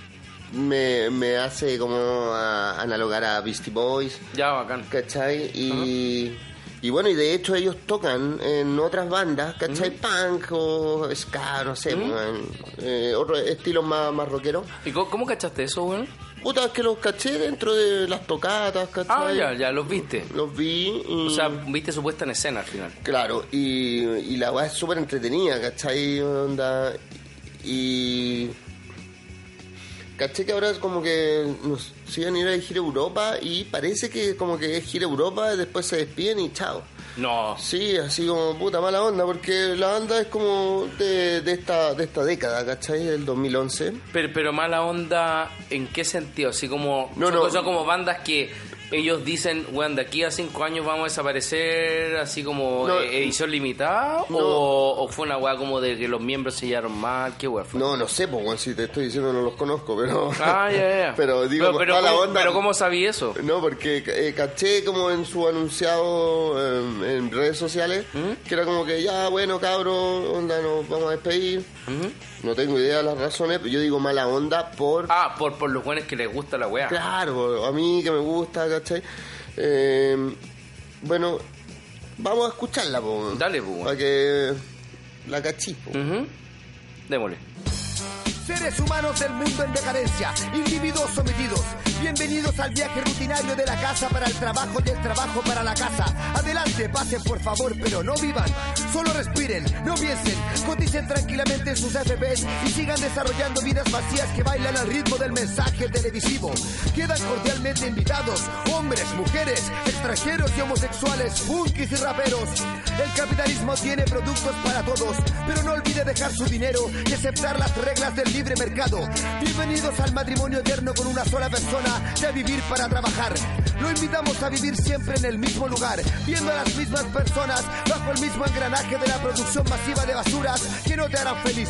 me, me hace como a- analogar a Beastie Boys, Ya, bacán. ¿cachai? Y, y bueno, y de hecho ellos tocan en otras bandas, ¿cachai? Punk o ska, no sé, weón, eh, otro estilo más, más rockero. ¿Y cómo, cómo cachaste eso, weón? Puta, es que los caché dentro de las tocatas, Ah, ¿cachai? ya, ya, los viste. Los vi y... O sea, viste su puesta en escena al final. Claro, y, y la weá es súper entretenida, ¿cachai? Onda, y... Caché que ahora es como que nos a ir a gira Europa y parece que como que es gira Europa, después se despiden y chao. No. Sí, así como puta mala onda, porque la banda es como de, de esta de esta década, ¿cachai? Del 2011. Pero, pero mala onda, ¿en qué sentido? Así como. No, son, no. son como bandas que ellos dicen, weón, de aquí a cinco años vamos a desaparecer así como No. eh, edición limitada? No. O, o fue una weá como de que los miembros se llevaron mal? ¿Qué weá fue? No, no sé, pues, weón, si te estoy diciendo no los conozco, pero... Ah, ya, ya. pero digo, pero, pero, mala ¿cómo, onda. pero ¿cómo sabí eso? No, porque eh, caché como en su anunciado eh, en redes sociales, que era como que ya, bueno, cabro, onda, nos vamos a despedir. No tengo idea de las razones, pero yo digo mala onda por... Ah, por, por los buenos que les gusta la weá. Claro, a mí que me gusta, ¿cachai? Eh, bueno, vamos a escucharla, po. Dale, po. Para que la cachis, po. Ujú. Démosle. Seres humanos del mundo en decadencia, individuos sometidos. Bienvenidos al viaje rutinario de la casa para el trabajo y el trabajo para la casa. Adelante, pasen por favor, pero no vivan. Solo respiren, no piensen, coticen tranquilamente en sus FPs y sigan desarrollando vidas vacías que bailan al ritmo del mensaje televisivo. Quedan cordialmente invitados, hombres, mujeres, extranjeros y homosexuales, punkis y raperos. El capitalismo tiene productos para todos, pero no olvide dejar su dinero y aceptar las reglas del libre mercado. Bienvenidos al matrimonio eterno con una sola persona a vivir para trabajar. Lo invitamos a vivir siempre en el mismo lugar, viendo a las mismas personas bajo el mismo engranaje de la producción masiva de basuras que no te harán feliz.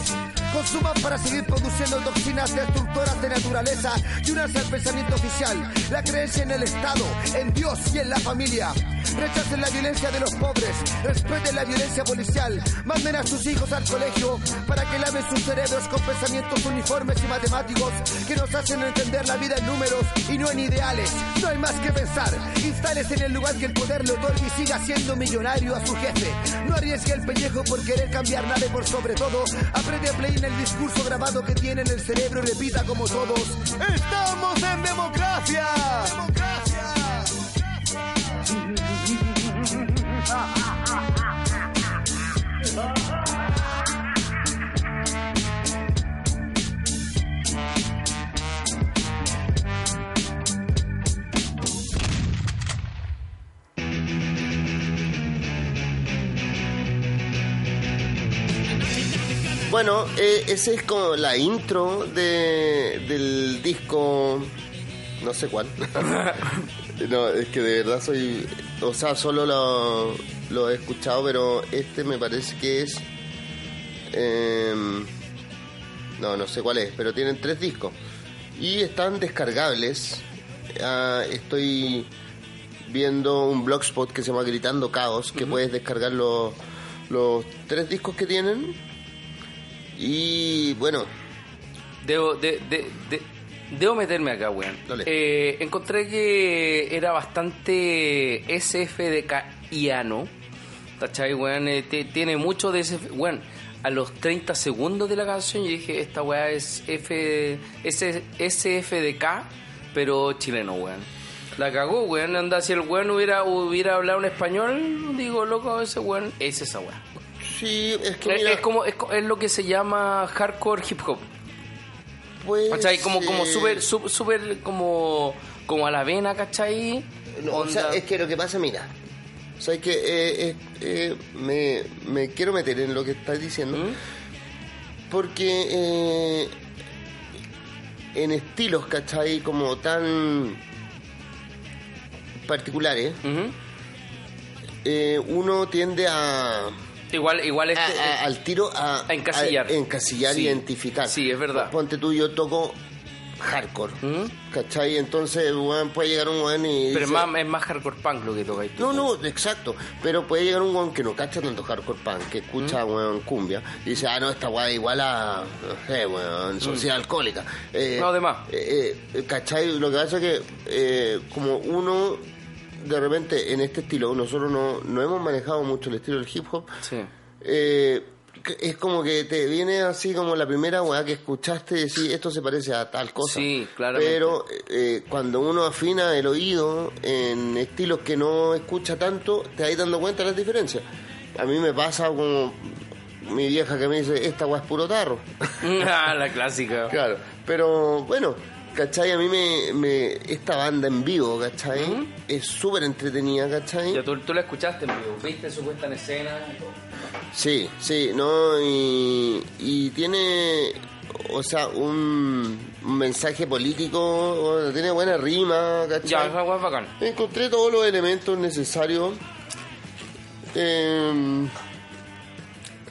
Consuman para seguir produciendo toxinas destructoras de naturaleza y unirse al pensamiento oficial, la creencia en el Estado, en Dios y en la familia. Rechacen la violencia de los pobres, respeten la violencia policial, manden a sus hijos al colegio para que laven sus cerebros con pensamientos uniformes y matemáticos que nos hacen entender la vida en números y no en ideales. No hay más que pensar. Instales en el lugar que el poder le otorgue y siga siendo millonario a su jefe. No arriesgue el pellejo por querer cambiar nada por sobre todo aprende a play en el discurso grabado que tiene en el cerebro y repita como todos. ¡Estamos en democracia! Bueno, eh, esa es como la intro de, del disco, no sé cuál. no, es que de verdad soy, o sea, solo lo, lo he escuchado, pero este me parece que es, em, no, no sé cuál es, pero tienen tres discos y están descargables. Ah, estoy viendo un blogspot que se llama Gritando Caos, que puedes descargar los, los tres discos que tienen. Y bueno, Debo, de, de- de- debo meterme acá, weón. Eh, encontré que era bastante SFDK-iano. ¿Cachai, weón? Eh, tiene mucho de ese... Weón, a los 30 segundos de la canción yo dije, esta weá es F, S- SFDK, pero chileno, weón. La cagó, weón. Anda, si el weón hubiera, hubiera hablado en español, digo, loco, ese weón es esa weá. Sí, es que Es, mira, es como, es, lo que se llama hardcore hip hop. pues, ¿Cachai? Como, como eh, súper, sú- súper como, como a la vena, ¿cachai? no, o sea, es que lo que pasa, mira, o sea, es que eh, eh, eh, me, me quiero meter en lo que estás diciendo, ¿Mm? porque eh, en estilos, ¿cachai? Como tan particulares, eh, uno tiende a, Igual, igual este... a- a- al tiro a, a encasillar. a encasillar Sí. identificar. Sí, es verdad. Ponte tú, yo toco hardcore, ¿Mm? ¿cachai? Entonces, weón, puede llegar un weón y... Pero es dice- más, es más hardcore punk lo que toca ahí. No, no, exacto. Pero puede llegar un weón que no cacha tanto hardcore punk, que escucha, ¿Mm? weón, cumbia, y dice, ah, no, esta weá igual a, no sé, weón, sociedad alcohólica. Eh, ¿Mm? No, de más. eh, eh, ¿Cachai? Lo que pasa es que, eh, como uno, de repente, en este estilo, nosotros no, no hemos manejado mucho el estilo del hip hop, Sí. eh, es como que te viene así como la primera weá que escuchaste y decís, esto se parece a tal cosa. Sí, claramente. Pero eh, cuando uno afina el oído en estilos que no escucha tanto, te vas dando cuenta de las diferencias. A mí me pasa como mi vieja que me dice, esta weá es puro tarro. ah, la clásica. claro, pero bueno, ¿cachai? A mí me, me esta banda en vivo, ¿cachai? Es súper entretenida, ¿cachai? Ya, tú, tú la escuchaste en vivo, viste su puesta en escena. Sí, sí, no, y, y tiene o sea, un, un mensaje político, bueno, tiene buena rima, ¿cachai? Ya, esa es bacán. Encontré todos los elementos necesarios eh,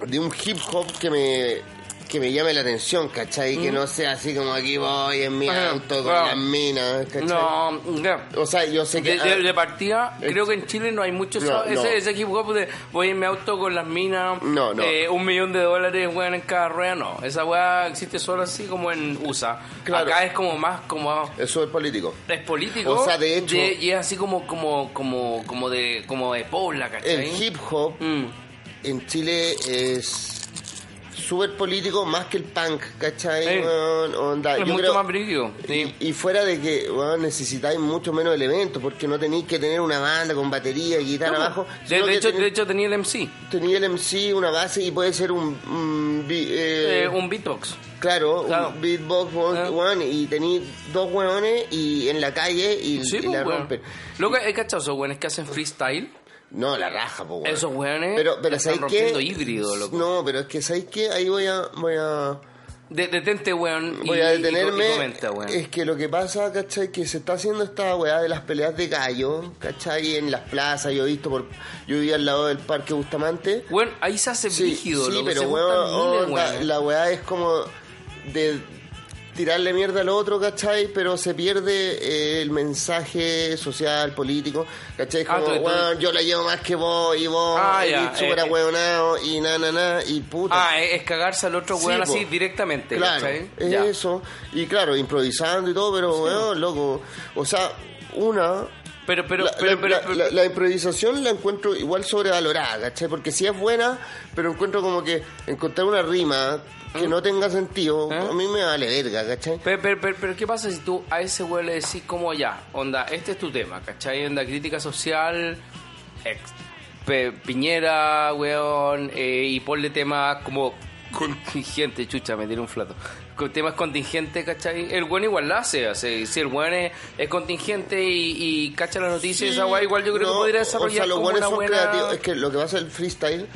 de un hip hop que me que me llame la atención, ¿cachai? Que no sea así como aquí voy en mi Ajá, auto con claro. las minas, ¿cachai? No. O sea, yo sé que... De, de- ah, de partida, creo que en Chile no hay mucho no, ese, no. ese hip hop de voy en mi auto con las minas, No, no. eh, un millón de dólares weón, en cada rueda, no. Esa weá existe solo así como en USA. Claro. Acá es como más como Eso es político. es político O sea, de hecho- y es así como como como como de como de pobla, ¿cachai? El hip hop Mm. en Chile es súper político más que el punk, ¿cachai? Sí. onda, es yo mucho creo- más. Sí. Y, y fuera de que weón, necesitáis mucho menos elementos, porque no tenéis que tener una banda con batería y guitarra No, abajo. de, hecho, tenéis- de hecho tenía el MC, tenía el MC, una base y puede ser un, un eh, eh, un beatbox. claro, claro. un beatbox weón, Ah. y tenéis dos weones y en la calle y, Sí, y pues, la weón. rompen. Lo que he cachado esos weones que hacen freestyle. No, la raja, pues, weón. Esos weones Pero, pero están rompiendo híbrido, loco. No, pero es que ¿sabéis qué? Ahí voy a... Voy a De- detente, weón. Voy a y- detenerme. y comenta, weón. es que lo que pasa, ¿cachai? Que se está haciendo esta weá de las peleas de gallo, ¿cachai? En las plazas, yo he visto por. Yo vivía al lado del Parque Bustamante. Weón, ahí se hace Sí, brígido, sí, loco, pero se weón, juntan miles, onda, weón. la weá es como de tirarle mierda al otro, ¿cachai? Pero se pierde eh, el mensaje social, político, ¿cachai? Ah, Como, yo la llevo más que vos y vos, Ah, y ya, súper eh, ahueonado, y na, na, na, y puta. Ah, es, cagarse al otro Sí, weón po. así directamente, Claro, ¿cachai? es Ya. eso. Y claro, improvisando y todo, pero, weón, loco. O sea, una. Pero, pero, la, pero, pero, la- pero- la- la improvisación la encuentro igual sobrevalorada, ¿cachai? Porque sí es buena, pero encuentro como que encontrar una rima que no tenga sentido, ¿Eh? a mí me vale verga, ¿cachai? Pero, pero, pero, pero ¿qué pasa si tú a ese weón le decís como ya, onda, este es tu tema, ¿cachai? Onda, crítica social, ex, Pe- Piñera, weón, eh, y ponle temas como contingente, chucha, me tiré un flato. Con temas contingentes, ¿cachai? El weón igual la hace, hace. Si el weón es, es contingente y, y cacha la noticia, Sí, esa weá igual yo creo no, que podría O sea, desarrollar los como buenos una son buena... creativos. Es que lo que pasa el freestyle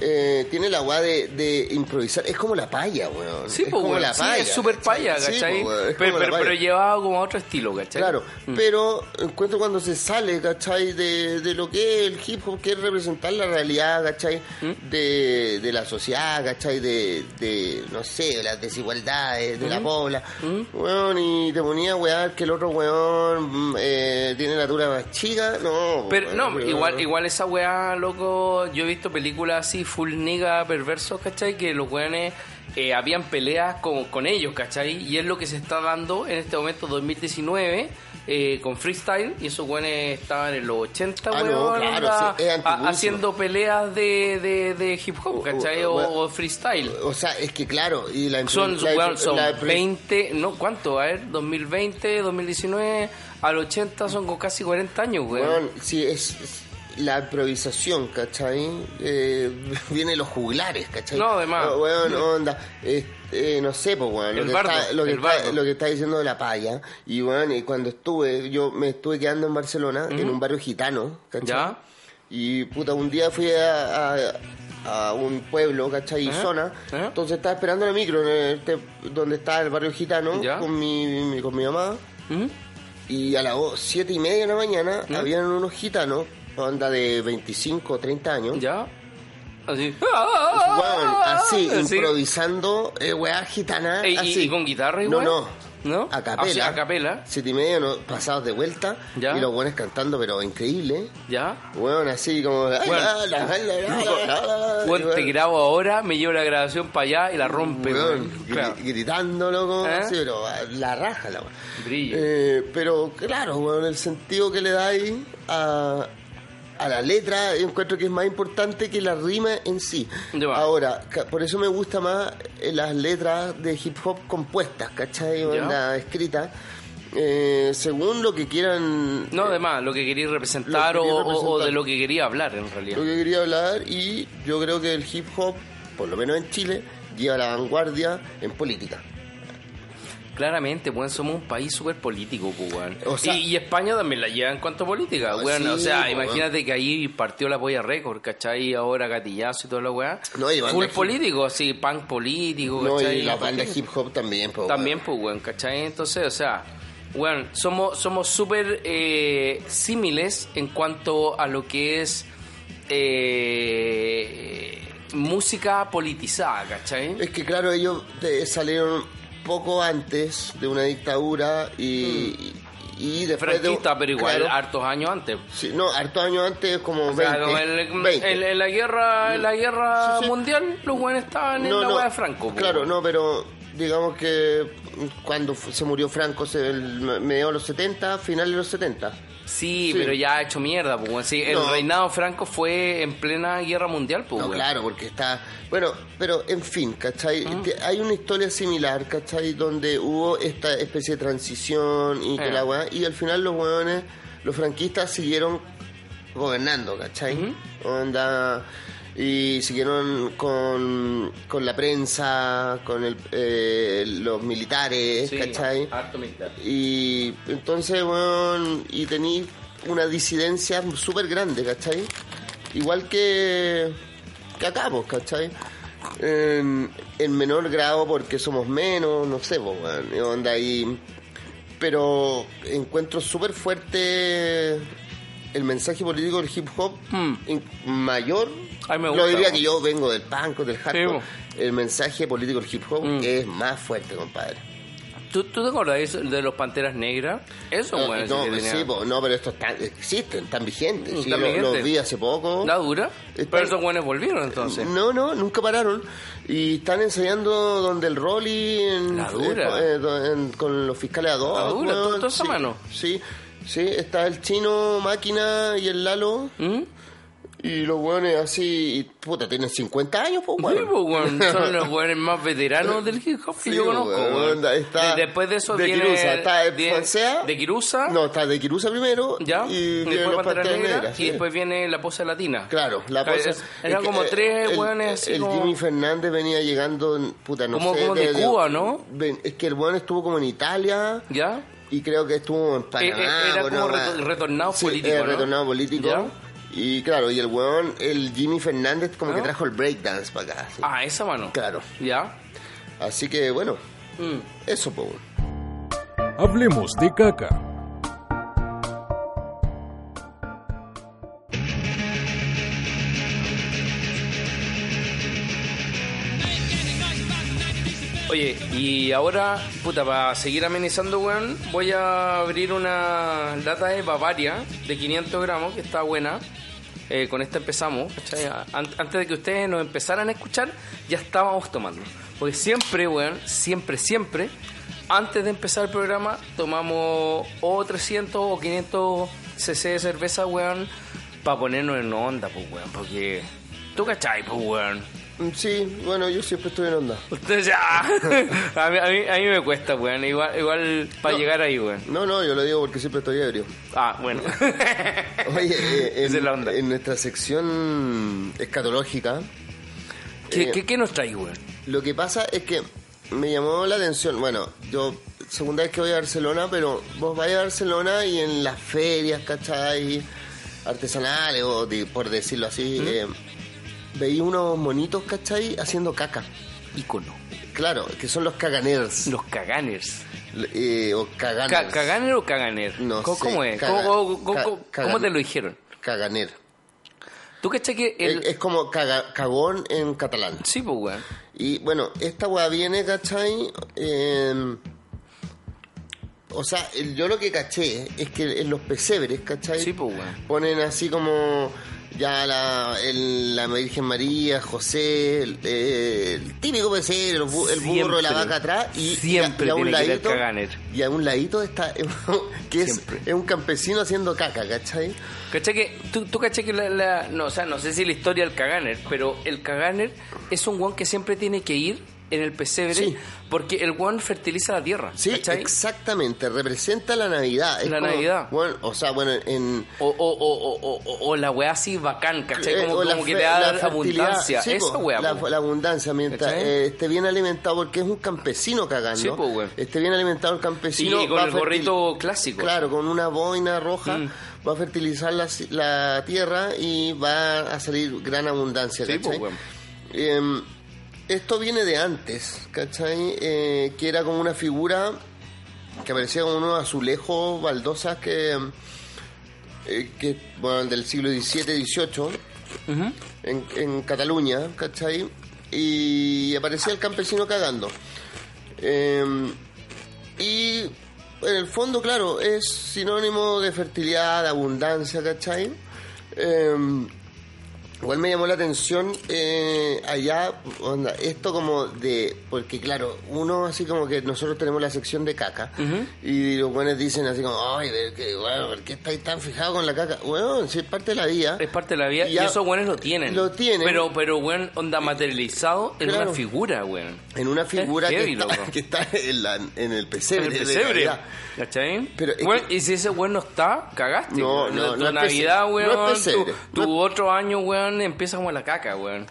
eh, tiene la weá de, de improvisar. Es como la paya, weón. Sí, es como weón, la sí, paya. es súper paya, Sí, ¿cachai? weón, pero, pero, llevado como a otro estilo, ¿cachai? Claro, Mm. pero encuentro cuando se sale, ¿cachai? De, de lo que es el hip hop, que es representar la realidad, ¿cachai? ¿Mm? De, de la sociedad, ¿cachai? De, de, no sé, las desigualdades, de ¿Mm? la pobla. Weón, y te ponía wear que el otro weón mm, eh, tiene la dura más chica, no. Pero weón, no, pero- igual, igual esa weá, loco, yo he visto películas así, full nigga, perversos, ¿cachai? Que los weones eh, habían peleas con, con ellos, ¿cachai? Y es lo que se está dando en este momento 2019 eh, con freestyle, y esos weones estaban en los 80, Ah, weón, no, claro, onda, sí, a- haciendo peleas de, de, de hip hop, ¿cachai? O, Bueno, o freestyle. O sea, es que claro, y la Son, la- weón, son la- 20, no, ¿cuánto? A ver, 2020, 2019, al 80 son con casi 40 años, weón. Sí, es, es la improvisación, ¿cachai? Eh, viene los juglares, ¿cachai? No, además. Oh, weón, onda, eh, eh, no sé, pues, weón, lo, que bardo, está, lo, que está, lo que está diciendo de la paya. Y, weón, y cuando estuve, yo me estuve quedando en Barcelona, en un barrio gitano, ¿cachai? Ya. Y, puta, un día fui a... a- a un pueblo, ¿cachai? Y zona. Entonces estaba esperando la micro en este, donde está el barrio gitano Ya. con mi, con mi mamá. Y a las siete y media de la mañana habían unos gitanos, onda de 25 o 30 años, ¿Ya? Así. weón, así, Así. improvisando, eh, weá gitana, ¿Y- así. y con guitarra No, igual? no. ¿No? A capela. Así, a capela. Siete y media, no, pasados de vuelta. ¿Ya? Y los buenos cantando, pero increíble. ¿Ya? Weón, así como... Bueno. Te grabo ahora, me llevo la grabación para allá y la rompe, gri- Claro. gritando, loco, ¿Eh? sí, pero ah, la raja la weón. Brillo. Eh, pero claro, weón, el sentido que le dais a, a la letra, yo encuentro que es más importante que la rima en sí. Ahora, por eso me gusta más eh, las letras de hip hop compuestas, ¿cachai? Onda escritas. eh, según lo que quieran No, eh, además, lo que quería representar, que o, o- o de lo que quería hablar, en realidad. lo que quería hablar y yo creo que el hip hop, por lo menos en Chile, lleva la vanguardia en política. Claramente, weón, somos un país súper político, pues, weón. O sea- y, y España también la lleva en cuanto a política, Ah, weón. sí, o sea, imagínate que ahí partió la polla récord, ¿cachai? Ahora gatillazo y toda la weá. No, y Full político, así, punk político, No, ¿cachai? y la banda hip hop también, pues, También, pues, weón, ¿cachai? Entonces, o sea, weón, somos somos súper eh, símiles en cuanto a lo que es eh, música politizada, ¿cachai? Es que claro, ellos salieron poco antes de una dictadura y, y después Franquista, de... pero igual claro, hartos años antes. sí, no, hartos años antes, como O sea, 20. como en, 20. en- en la guerra, en la guerra Sí, sí. mundial, los buenos estaban en la no, de Franco. Claro, no, pero digamos que cuando se murió Franco, se, el, medio de los 70, finales de los 70. Sí, Sí. pero ya ha hecho mierda, pues. Sí, el No. reinado Franco fue en plena guerra mundial, pues. No, claro, porque está... Bueno, pero en fin, ¿cachai? Te- Hay una historia similar, ¿cachai? Donde hubo esta especie de transición y que Eh. la weá... Y al final los weones, los franquistas siguieron gobernando, ¿cachai? Onda... Y siguieron con, con la prensa, con el, eh, los militares, Sí, ¿cachai? harto militar. Y entonces, bueno, y tení una disidencia súper grande, ¿cachai? Igual que, que acá, pues, ¿cachai? En, en menor grado porque somos menos, no sé, pues, y onda ahí. Pero encuentro súper fuerte el mensaje político del hip hop en- mayor. A mí me Lo diría que yo vengo del punk, del hardcore. el mensaje político del hip hop Mm. es más fuerte, compadre. ¿Tú, ¿Tú te acuerdas de los Panteras Negras? Eso, No, weón. no, sí po, no, pero estos están- existen, están vigentes. Mm, Sí, están lo- vigentes. Los vi hace poco. ¿La dura? Están- Pero esos buenos volvieron entonces. No, no, nunca pararon. Y están ensayando donde el Rolly en, La dura. eh, en- con los fiscales a dos. La dura, todo- esa mano. Sí, sí, está el chino, máquina y el Lalo. ¿Mm? Y los weones así, y, puta, tienen 50 años, pues, Sí, weón. pues, weón, son los buenos más veteranos del hip hop que Sí, yo conozco, weón, está De- Después de eso de viene... Kirusa, está el viene- Francea. De Kirusa, No, está de Kirusa primero. ya. Y, después Pantera Negra. Negras, y sí. después viene la pose latina. Claro, la pose. es- eran como eh, tres el, weones así El como- Jimmy Fernández venía llegando, puta, no Como- sé. como de Cuba, ¿no? es que el weón estuvo como en Italia ¿Ya? Y creo que estuvo en Eh, Panamá. eh, era bueno, como retornado Sí, político, ¿no? retornado político. ¿Ya? Y claro, y el weón, el Jimmy Fernández, como que ¿Ah? trajo el breakdance para acá. sí. Ah, esa mano. Claro. ¿Ya? Así que bueno, Mm. eso, pues. Hablemos de caca. Oye, y ahora, puta, para seguir amenizando, weón, voy a abrir una lata de Bavaria de 500 gramos, que está buena. Eh, con esta empezamos, ¿cachai? An- Antes de que ustedes nos empezaran a escuchar, ya estábamos tomando. Porque siempre, weón, siempre, siempre, antes de empezar el programa, tomamos o 300 o 500 cc de cerveza, weón, para ponernos en onda, pues, weón. Porque, tú cachai, pues, weón. Mm, Sí, bueno, yo siempre estoy en onda. Usted ya. a, mí, a, mí, a mí me cuesta, weón. Igual, igual para No. llegar ahí, weón. No, no, yo lo digo porque siempre estoy ebrio. Ah, bueno. Oye, eh, es la onda. en, en nuestra sección escatológica, ¿Qué, Eh, qué, qué nos trae, weón? lo que pasa es que me llamó la atención. Bueno, yo segunda vez que voy a Barcelona, pero vos vais a Barcelona y en las ferias, ¿cachai? Artesanales, o de- por decirlo así, eh, veí unos monitos, ¿cachai? Haciendo caca. Icono. Claro, que son los caganers. Los caganers. eh, o caganers. Ca- ¿Caganer o caganer? No ¿Cómo, sé, cómo es? caga- ¿Cómo, te lo dijeron? Caganer. ¿Tú cachai que el... Es, es como caga- cagón en catalán. Sí, pues, weón. Y bueno, esta weá viene, ¿cachai? Eh, o sea, yo lo que caché es que en los pesebres, ¿cachai? Sí, pues, weón. Ponen así como ya la, el- la Virgen María, José, el, el típico el, bu- el burro de la vaca atrás y, Siempre y a, y a un ladito y a un ladito está que es, es un campesino haciendo caca, ¿cachai? ¿Cachai que, tú, tú cachai que la, la- no, o sea, no sé si la historia del caganer, pero el caganer es un weón que siempre tiene que ir en el pesebre Sí. porque el weón fertiliza la tierra. Sí, ¿cachai? exactamente, representa la Navidad. Es La como- Navidad. Bueno, o sea, bueno, en... O, o, o, o, o- la weá así bacán, ¿cachai? eh, Como, que te da la abundancia. Sí, Esa weá, la, abundancia, mientras eh, esté bien alimentado, porque es un campesino cagando. Sí, po. Esté bien alimentado el campesino. y con el gorrito clásico. Claro, con una boina roja Mm. va a fertilizar la, la tierra y va a salir gran abundancia, Sí, pues, weón. Em, esto viene de antes, ¿cachai? Eh, que era como una figura que aparecía como unos azulejos, baldosas que, eh, que bueno, del siglo XVII, XVIII, en, en Cataluña, ¿cachai? Y aparecía el campesino cagando. Em, y en el fondo, claro, es sinónimo de fertilidad, de abundancia, ¿cachai? Igual me llamó la atención eh, allá, onda, esto como de, porque claro, uno así como que nosotros tenemos la sección de caca y los buenos dicen así como, ay, que, bueno, ¿por qué estáis tan fijados con la caca? Bueno, si es parte de la vida. Es parte de la vida y, esos weones lo tienen. Lo tienen. Pero, pero weón, onda materializado en Claro. una figura, weón. En una figura Es que, heavy, está, loco. que está en, la- en el pesebre. En el de pesebre. Navidad. ¿Cachai? Pero es Weón, que- y si ese weón no está, cagaste. No, no, Tu no Navidad, no tu No otro año, weón, empieza como la caca, weón.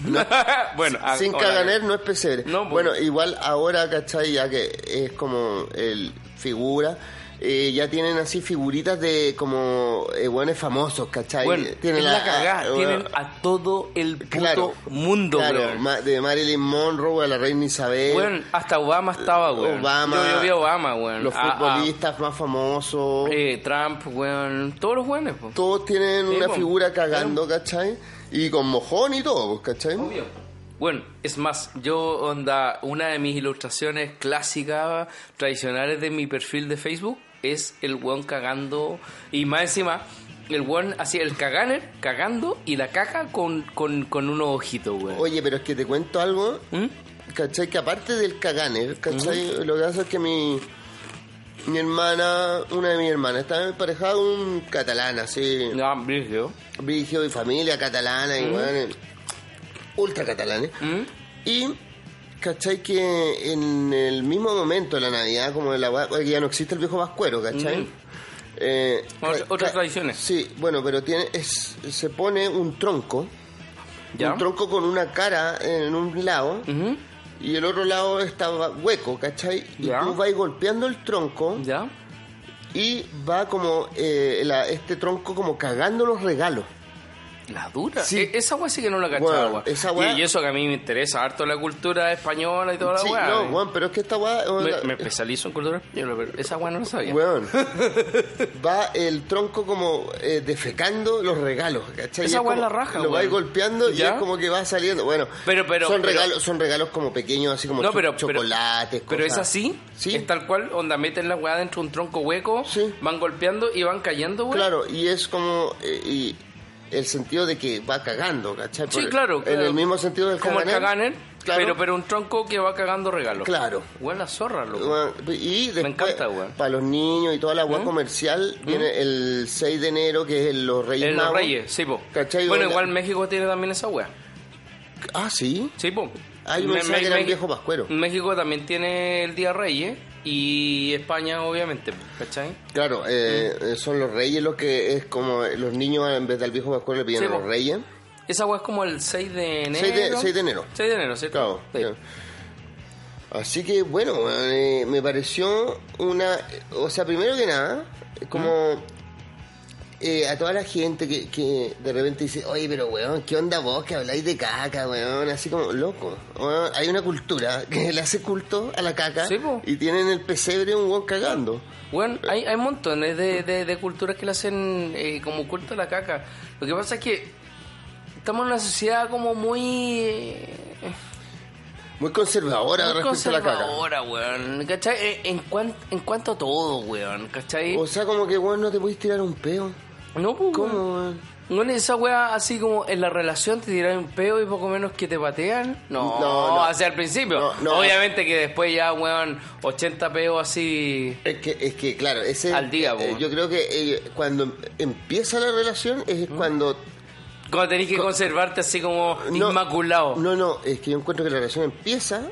bueno, ah, Sin caganer no es pesebre. No, pues. bueno, igual ahora, ¿cachai? Ya que es como el figura. Eh, ya tienen así figuritas de como eh, buenos famosos, ¿cachai? Bueno, tienen la cagada. ah, Tienen bueno, a todo el puto claro, mundo, claro, ma- de Marilyn Monroe a la reina Isabel. Weón, hasta Obama estaba, weón. Obama, yo, yo vi a Obama, weón. los A- a- futbolistas más famosos. eh, Trump, weón. Todos los weones, po. todos tienen Sí, una po. figura cagando, ¿cachai? Y con mojón y todo, pues, ¿cachai? Bueno, es más, yo, onda, una de mis ilustraciones clásicas, tradicionales de mi perfil de Facebook, es el weón cagando, y más encima, el weón así, el caganer, cagando, y la caca con, con, con unos ojitos, weón. Oye, pero es que te cuento algo, ¿Mm? ¿cachai? Que aparte del caganer, ¿cachai? Lo que pasa es que mi, mi hermana, una de mis hermanas, estaba emparejada con un catalán, así, No, brígido. vigio y familia catalana, y bueno, ultra catalanes. ¿Mm? Y, ¿cachai? Que en el mismo momento de la Navidad, como de la ya no existe el viejo vascuero, ¿cachai? Mm. Eh, otras tradiciones. Sí, bueno, pero tiene es, se pone un tronco, ¿Ya? un tronco con una cara en un lado y el otro lado estaba hueco, ¿cachai? Y Ya. tú vas golpeando el tronco ¿Ya? y va como eh, la- este tronco como cagando los regalos. La dura. Sí. E- esa weá sí que no la cachaba, Bueno, esa Y, y eso que a mí me interesa harto la cultura española y toda la sí, no, weón, pero es que esta weá... me, me especializo en cultura española, pero esa weá no la sabía. Weón, va el tronco como eh, defecando los regalos, ¿cachai? Esa Y es weá es la raja, Lo vais golpeando y ¿Ya? es como que va saliendo. Bueno, Pero- pero- son, pero- regalos, son regalos como pequeños, así como No, cho- pero, pero- chocolates, Pero es así, Sí. es tal cual, onda meten la weá dentro de un tronco hueco, Sí. van golpeando y van cayendo, weón. Claro, y es como... eh, y el sentido de que va cagando, ¿cachai? Sí, Por- claro, En claro. el mismo sentido del Como el caganer. caganer, Claro. pero, pero un tronco que va cagando regalos. Claro. Buena zorra, loco. Y después, encanta, weón. para los niños y toda la weá ¿Mm? comercial, viene el 6 de enero, que es el- los Reyes En los. Reyes, sí, po. ¿Cachai? Bueno, igual México tiene también esa weá. Ah, sí. Sí, po. Ah, yo pensaba que era me- viejo pascuero. México también tiene el Día Reyes y España, obviamente, ¿cachai? Claro, eh, eh, son los reyes los que es como eh, los niños en vez del viejo pascuero le piden Sí, a los reyes. Esa weá es como el 6 de enero. 6 de, 6 de enero. 6 de enero, ¿cierto? Claro. Sí. Así que bueno, eh, me pareció una, o sea, primero que nada, como eh, a toda la gente que, que de repente dice, oye, pero weón, ¿qué onda vos que habláis de caca, weón? Así como, loco, weón, hay una cultura que le hace culto a la caca Sí, y tienen el pesebre un weón cagando. Bueno, hay, hay montones de, de, de culturas que le hacen eh, como culto a la caca. Lo que pasa es que estamos en una sociedad como muy... eh, Muy conservadora muy respecto a la caca. conservadora, weón. ¿Cachai? En, en, cuan- en cuanto a todo, weón. ¿Cachai? O sea, como que, weón, no te puedes tirar un peo. No, pues, ¿Cómo? ¿No es esa weá así como en la relación te tiran un peo y poco menos que te patean? No, No, no. hacia el principio. No, no. Obviamente que después ya, weón, 80 peos así... Es que, es que claro, ese, Al día, eh, yo creo que eh, cuando empieza la relación es cuando Cuando tenés que conservarte así como inmaculado. No, no, es que yo encuentro que la relación empieza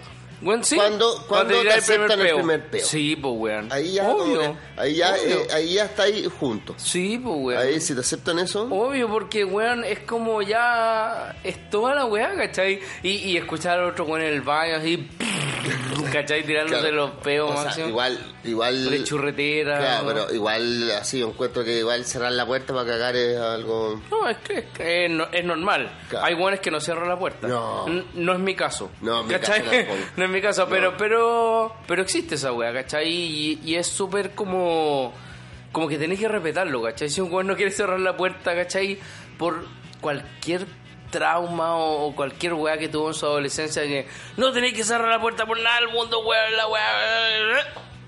Weón, sí. Cuando- cuando te aceptan el primer peo. Sí, pues, weón. ahí ya, Obvio. ahí ya, Obvio. eh, ahí ya está ahí juntos. Sí, pues, weón. Ahí si te aceptan eso, Obvio, porque, weón, es como ya... Es toda la weá, ¿cachai? Y, y escuchar a otro weón en el baño así... ¿Cachai? Tirándose claro, los peos o sea, igual, igual, De churretera. claro, ¿no? pero igual así encuentro que igual cerrar la puerta para cagar es algo, No, es que es, que es no- es normal. Claro. Hay weones que no cierran la puerta. No. N- no es mi caso. No, mi caso no es mi caso, pero, pero, pero existe esa wea, ¿cachai? Y, y es súper como, como que tenés que respetarlo, ¿cachai? Si un weón no quiere cerrar la puerta, ¿cachai? Por cualquier trauma o, o cualquier weá que tuvo en su adolescencia que no tenéis que cerrar la puerta por nada del mundo, weón, la weá.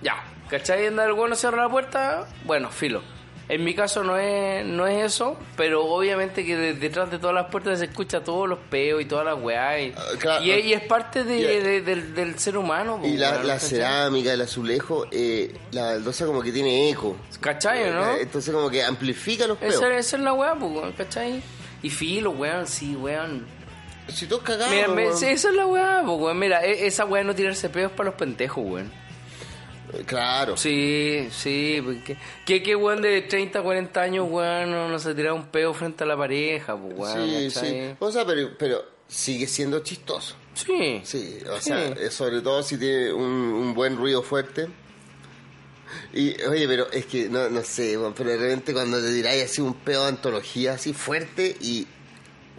Ya, ¿cachai? Anda el weón no cierra la puerta, bueno, filo. En mi caso no es, no es eso, pero obviamente que de- detrás de todas las puertas se escucha todos los peos y todas las weá. Y, claro. y es, y es parte de, del, del ser humano. po, y la, la cerámica, el azulejo, eh, la baldosa como que tiene eco, ¿Cachai, no? entonces como que amplifica los peos. Esa, esa es la weá, ¿cachai? Y filo, weón, sí, weón. Si todos cagamos, Mira, me- weón. sí, esa es la weá, po, weón. Mira, e- esa weá no tirarse peos para los pendejos, weón. claro. Sí, sí, porque ¿qué, qué weón de 30, 40 años, weón, no, no se tira un peo frente a la pareja, pues, weón, Sí, ¿cachai? sí. O sea, pero, pero sigue siendo chistoso. Sí. Sí, o Sí. sea, eh, sobre todo si tiene un, un buen ruido fuerte. Y, oye, pero es que, no, no sé, pero de repente cuando te tiráis así un pedo de antología así fuerte y,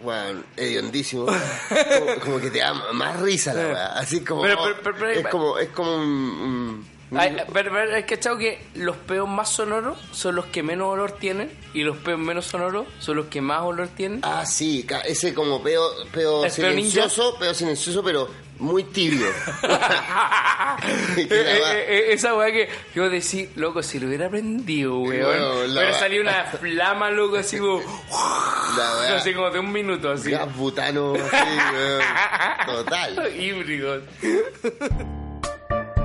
bueno, hediondísimo, como, como que te da más risa la weá. Así como, Pero, pero, pero, pero- es como, es como un... un- Ay, pero, pero es que chao que los peos más sonoros son los que menos olor tienen y los peos menos sonoros son los que más olor tienen. Ah, sí, ese como peo, peo ¿El peo silencioso, peo silencioso, pero muy tibio. Eh, eh, eh, esa weá que yo decía, loco, si lo hubiera prendido, weón. Pero salió una flama, loco, así como. la weá- así como de un minuto, así. Gas butano, así, weón. Total. Híbridos.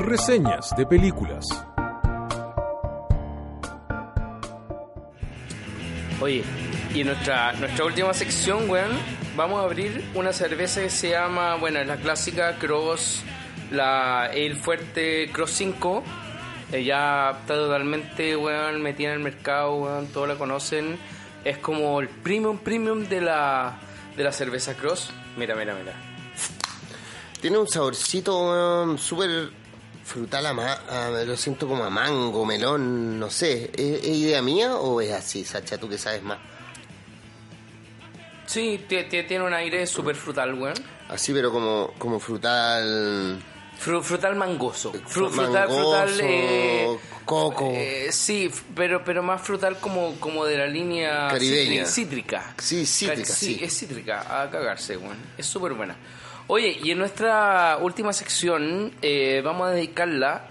Reseñas de películas. Oye, y en nuestra, nuestra última sección, weón, vamos a abrir una cerveza que se llama, bueno, es la clásica Cross, la Ale Fuerte Cross 5. Ella está totalmente, weón, metida en el mercado, weón, todos la conocen. Es como el premium premium de la, de la cerveza Cross. Mira, mira, mira. Tiene un saborcito weón, súper frutal, a ma- a- lo siento como a mango, melón, no sé. ¿Es, es idea mía o es así, Sacha, tú que sabes más? Sí, tie- tie- tiene un aire súper frutal, weón. Así, pero como, como frutal... Fru- frutal mangoso. Fru- frutal, mangoso, frutal. eh, coco. eh, sí, pero, pero más frutal como, como de la línea Caribeña. cítrica. Sí, cítrica, Ca- sí. es cítrica, a cagarse, weón. Es súper buena. Oye, y en nuestra última sección eh, vamos a dedicarla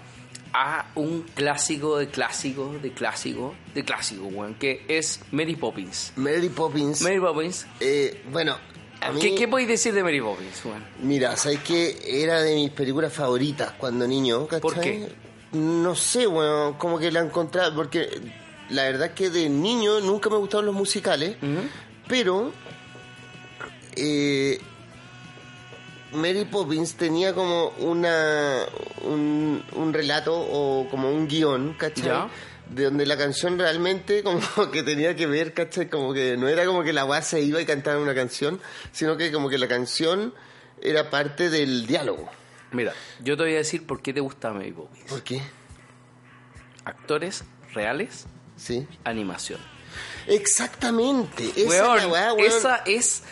a un clásico de clásico, de clásico, de clásico, weón, que es Mary Poppins. Mary Poppins. Mary Poppins. eh, bueno, a mí... ¿Qué, ¿Qué podéis decir de Mary Poppins, weón? Mira, ¿sabes qué? Era de mis películas favoritas cuando niño, ¿cachai? ¿Por qué? No sé, bueno, como que la encontraba, porque la verdad es que de niño nunca me gustaron los musicales, pero eh, Mary Poppins tenía como una un, un relato o como un guion, ¿cachai? Ya. De donde la canción realmente como que tenía que ver, ¿cachai? Como que no era como que la guasa se iba y cantaba una canción, sino que como que la canción era parte del diálogo. Mira, yo te voy a decir por qué te gusta Mary Poppins. ¿Por qué? Actores reales, Sí. animación. Exactamente. Esa weón. esa es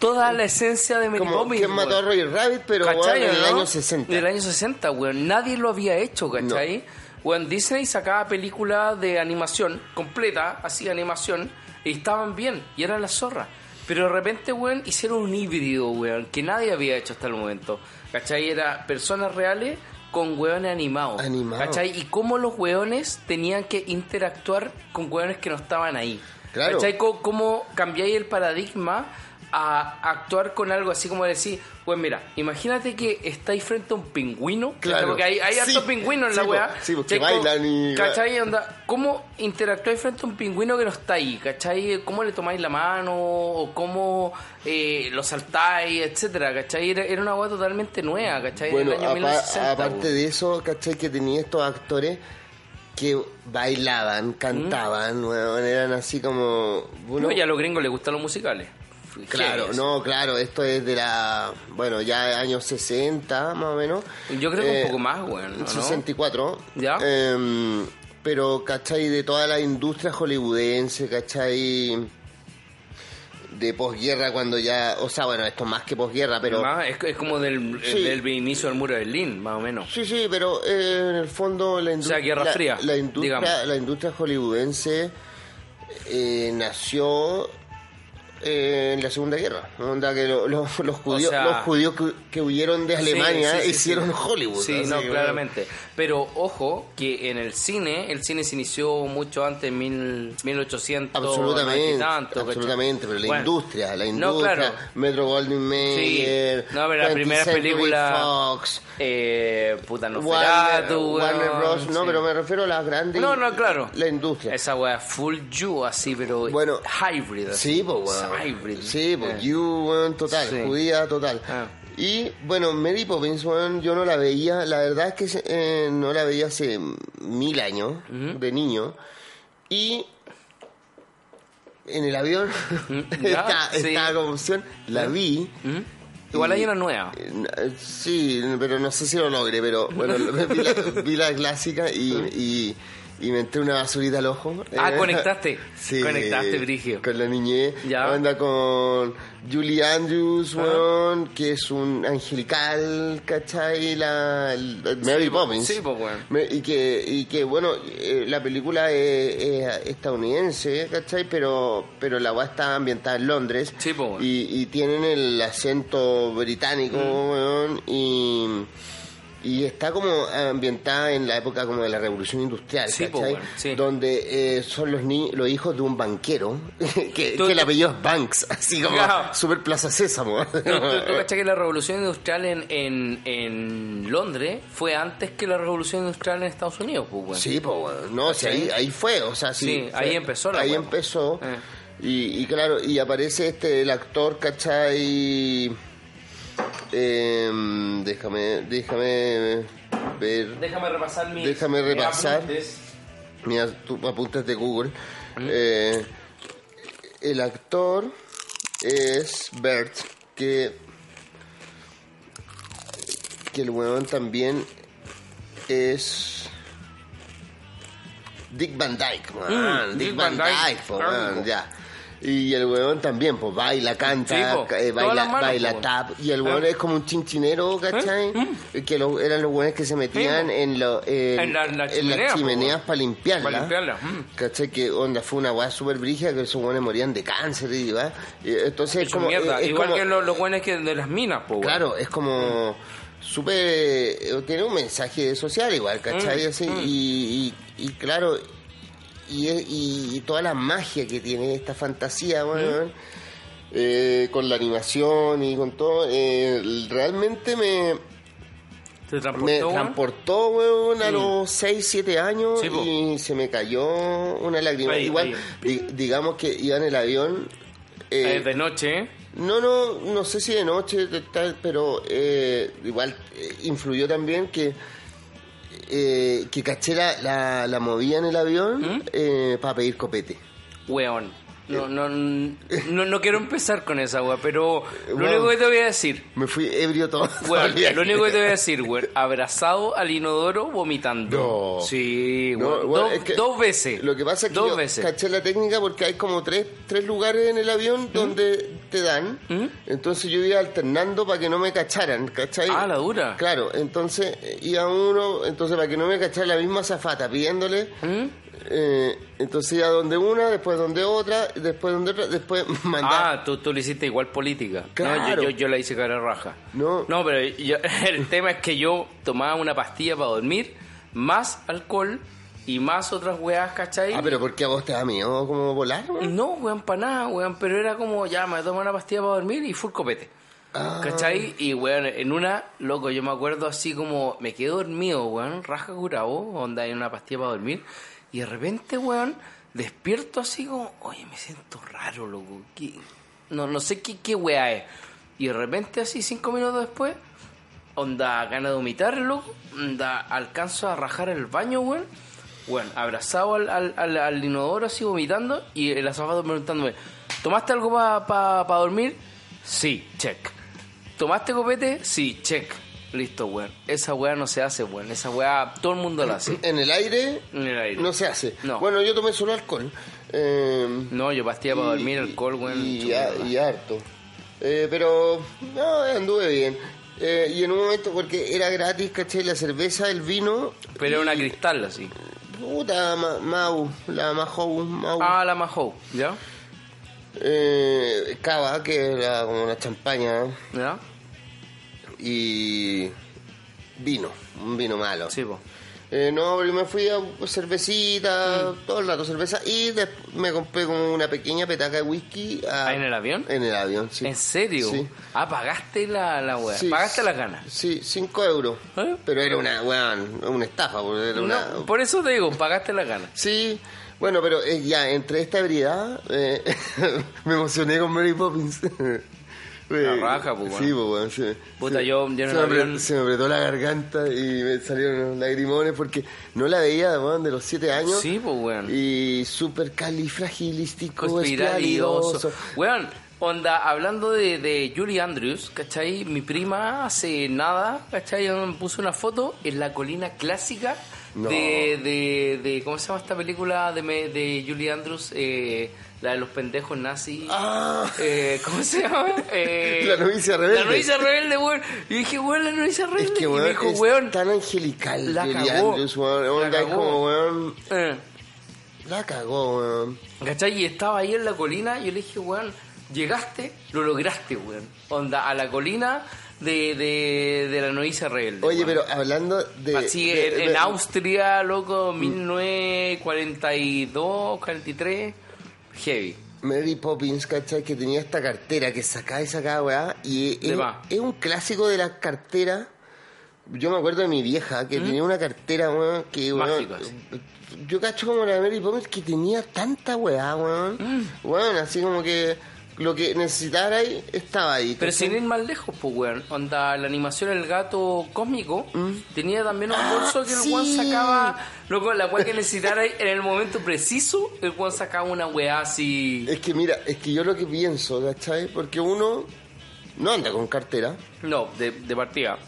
toda la esencia de Mary como Poppins. que mató a. Roger Rabbit, pero ¿Cachai, weón, en el no? año 60. Del año 60, weón. Nadie lo había hecho, ¿cachai? Weón, Disney sacaba películas de animación completa, así animación, y estaban bien, y eran la zorra. Pero de repente, weón, hicieron un híbrido, weón, que nadie había hecho hasta el momento. ¿Cachai? Era personas reales con weones animados. Animados. ¿Cachai? Y cómo los weones tenían que interactuar con weones que no estaban ahí. Claro. ¿Cachai? Cómo cambiáis el paradigma a actuar con algo así como decir, pues mira, imagínate que estáis frente a un pingüino. Claro. porque hay, hay Sí. hartos pingüinos en la Sí, weá. Sí, porque bailan y- ¿Cachai? Onda, ¿Cómo interactuáis frente a un pingüino que no está ahí? ¿Cachai? ¿Cómo le tomáis la mano? ¿O cómo eh, lo saltáis? Etcétera, ¿cachai? Era, era una weá totalmente nueva, ¿cachai? Bueno, año apa- 1960, aparte de eso, ¿cachai? Que tenía estos actores que bailaban, cantaban, weón, eran así como... uno- No, y a los gringos les gustan los musicales. Claro, no, claro, esto es de la, bueno, ya años 60 más o menos. Yo creo que Eh, un poco más, weón, ¿no? 64. Ya. Em, pero, ¿cachai? De toda la industria hollywoodense, ¿cachai? De posguerra cuando ya, o sea, bueno, esto más que posguerra, pero... Es, es como del, Sí. del inicio del muro de Berlín, más o menos. Sí, sí, pero eh, en el fondo la industria, sea, Guerra la, Fría, la industria, digamos. la industria hollywoodense eh, nació eh, en la Segunda Guerra. Onda que lo- lo- los judíos, sea- los judíos que, que huyeron de Alemania Sí, sí, sí, hicieron. Hollywood. Sí, no, claramente. Pero ojo que en el cine, el cine se inició mucho antes, en mil, 1800 Absolutamente, tanto, absolutamente, pero la Bueno, industria, la no, industria, claro. Metro Goldwyn Mayer, Sí. No, pero la 20th primera película- Fox, Eh, puta, no Warner, Warner Bros. No, sí. pero me refiero a las grandes. No, no, claro. La industria. Esa wea full you así, pero Bueno, hybrid. así. Sí, pues. Es Hybrid. Sí, pues, you, weón, total, Sí. judía, total. Ah. Y, bueno, Mary Poppins, yo no la veía, la verdad es que eh, no la veía hace mil años, de niño. Y en el avión, Ya, esta, sí. esta la vi. Igual hay una nueva. Eh, Sí, pero no sé si lo logré, pero bueno, vi la, vi la clásica y, y, y me entré una basurita al ojo. Ah, Eh, conectaste. Sí. Conectaste, Brigio. Con la niñez. Ya. Anda con Julie Andrews, weón, que es un angelical, ¿cachai? La, la- Mary Sí, Poppins. sí, po, weón. Y, que, y que, bueno, eh, la película es, es estadounidense, ¿cachai? Pero, pero la weá está ambientada en Londres. Sí, po, weón. y, y tienen el acento británico, Mm. weón, y, y está como ambientada en la época como de la revolución industrial, Sí, ¿cachai? weón, sí. Donde eh, son los ni los hijos de un banquero, que, que el apellido es Banks, así como Claro. super Plaza Sésamo. ¿Tú, tú- que la revolución industrial en, en, en Londres fue antes que la revolución industrial en Estados Unidos, pues, weón? Sí, pues, bueno, no, sí, ahí, ahí fue, o sea, sí. Sí, fue- ahí empezó la Ahí empezó. Eh. Y, y claro, y aparece este, el actor, ¿cachai? Em, déjame, déjame ver. Déjame repasar mis Déjame repasar. apuntes. Mira, tú apuntas de Google. ¿Mm? Eh, el actor es Bert, que. Que el weón también es. Dick Van Dyke, weón. Mm, Dick, Dick Van Van Dyke, Dyke, weón, ya. Y el weón también, pues baila, canta, Sí, po. eh, baila, manos, baila po. tap. Y el weón ¿Eh? es como un chinchinero, ¿cachai? Que lo- eran los weones que se metían po. en, lo, en, En la- la en chimenea, las chimeneas para limpiarla. Pa' limpiarla, mm. ¿Cachai? Que onda fue una weá súper brígida que esos weones morían de cáncer y ¿va? Entonces es como. mierda. es Igual como- que los, que de las minas, pues. Claro, es como. Súper. eh, Tiene un mensaje social igual, ¿cachai? Mm, Así, mm. y, y, y claro. Y, y, y toda la magia que tiene esta fantasía, bueno, Mm. eh, con la animación y con todo, eh, realmente me, ¿Te transportó, me weón? transportó, weón, a los 6, 7 años Sí, y se me cayó una lágrima. Ahí, Igual, ahí. digamos que iba en el avión. eh, Eh, de noche, ¿eh? no, no, no sé si de noche, de tal, pero eh, igual eh, influyó también que eh, que caché la, la, la movía en el avión ¿Mm? para pedir copete. Weón. No, no, no, no quiero empezar con esa, weón, pero lo único que te voy a decir, Me fui ebrio todo. weón, lo único que te voy a decir, weón, abrazado al inodoro vomitando. No. Sí, No, weón. dos, es que dos veces. Lo que pasa es que dos yo veces. caché la técnica porque hay como tres, tres lugares en el avión donde te dan. ¿Mm? Entonces yo iba alternando para que no me cacharan, ¿cachai? Ah, la dura. Claro, entonces eh, iba uno, entonces para que no me cachara la misma zafata pidiéndole. ¿Mm? Eh, entonces iba donde una, después donde otra, después donde otra, después mandar. Ah, tú, tú le hiciste igual política. No, Claro. yo, yo, yo la hice cara raja. No. No, pero yo- el tema es que yo tomaba una pastilla para dormir, más alcohol y más otras weas, ¿cachai? Ah, pero ¿por qué a vos te da miedo como volar, weón? No, weón, para nada, weón, pero era como, ya, me tomo una pastilla para dormir y full copete. Ah. ¿Cachai? Y, weón, en una, loco, yo me acuerdo así como, me quedé dormido, weón, raja curado, onda, en una pastilla para dormir, y de repente, weón, despierto así como, oye, me siento raro, loco, ¿qué? No, no sé qué, qué weá es. Y de repente, así, cinco minutos después, onda, gana de vomitar, loco, onda, alcanzo a rajar el baño, weón, weón, abrazado al, al, al, inodoro así vomitando, y el azafado preguntándome, ¿tomaste algo para pa, pa dormir? Sí, check. ¿Tomaste copete? Sí, check. Listo, weón. Esa weá no se hace, weón. Esa weá todo el mundo la hace. En el aire En el aire. no se hace. No. Bueno, yo tomé solo alcohol. Eh, No, yo pastilla para dormir, alcohol, weón. Y, y harto. Eh, pero, no, anduve bien. Eh, y en un momento, porque era gratis, caché, la cerveza, el vino. Pero era una cristal así. Puta, Ma- Mau, la Mahou, Mau. Ah, la Mahou, ¿ya? Eh, cava, que era como una champaña. ¿Ya? Y vino, un vino malo. Sí, po. Eh, no, pero me fui a cervecita, Mm. todo el rato cerveza, y me compré como una pequeña petaca de whisky. a- ¿Ah, en el avión? En el avión, sí. ¿En serio? Sí. Ah, pagaste la, la. Sí, Pagaste las ganas. Sí, 5 euros. ¿Eh? Pero era una, weón, una estafa, porque era una... Por eso te digo, pagaste las ganas. Sí, bueno, pero eh, ya, entre esta ebriedad, eh, me emocioné con Mary Poppins. La raja, pues, Sí, pues, weón, sí. Puta, Sí. yo- yo en se, me apretó, se me apretó la garganta y me salieron los lagrimones porque no la veía, weón, de los 7 años. Sí, pues, weón. Y súper califragilístico, espialidoso. Weón, onda, hablando de, de Julie Andrews, ¿cachai? Mi prima hace nada, ¿cachai? Me puso una foto en la colina clásica No. de, de, de- ¿Cómo se llama esta película de, me- de Julie Andrews? Eh, la de los pendejos nazis. Ah. Eh, ¿Cómo se llama? Eh, La novicia rebelde. La novicia rebelde, weón. Y dije, weón, la novicia rebelde. Es que, y me dijo, es weón. tan angelical. La cagó. Andrews, weón. La cagó. como, weón, eh, la cagó, weón. ¿Cachai? Y estaba ahí en la colina y yo le dije, weón, llegaste, lo lograste, weón. Onda, a la colina de, de, de la novicia rebelde. Oye, pero hablando de... Así de- en, en Austria, loco, 1942, 43, heavy. Mary Poppins, ¿cachai? Que tenía esta cartera que sacaba y sacaba, weá. Y es, es un clásico de las carteras. Yo me acuerdo de mi vieja que tenía una cartera, weón, que, weón. Yo cacho como la de Mary Poppins que tenía tanta weá, weón. Mm. Weón, así como que lo que necesitara ahí estaba ahí. Pero sin ir más lejos, pues, weón. Onda, la animación El Gato Cósmico tenía también un Ah, bolso que el sí. weón sacaba, loco, la weá que necesitara en el momento preciso, el weón sacaba una weá así. Es que mira, es que yo lo que pienso, ¿cachai? Porque uno no anda con cartera, No, de, de partida.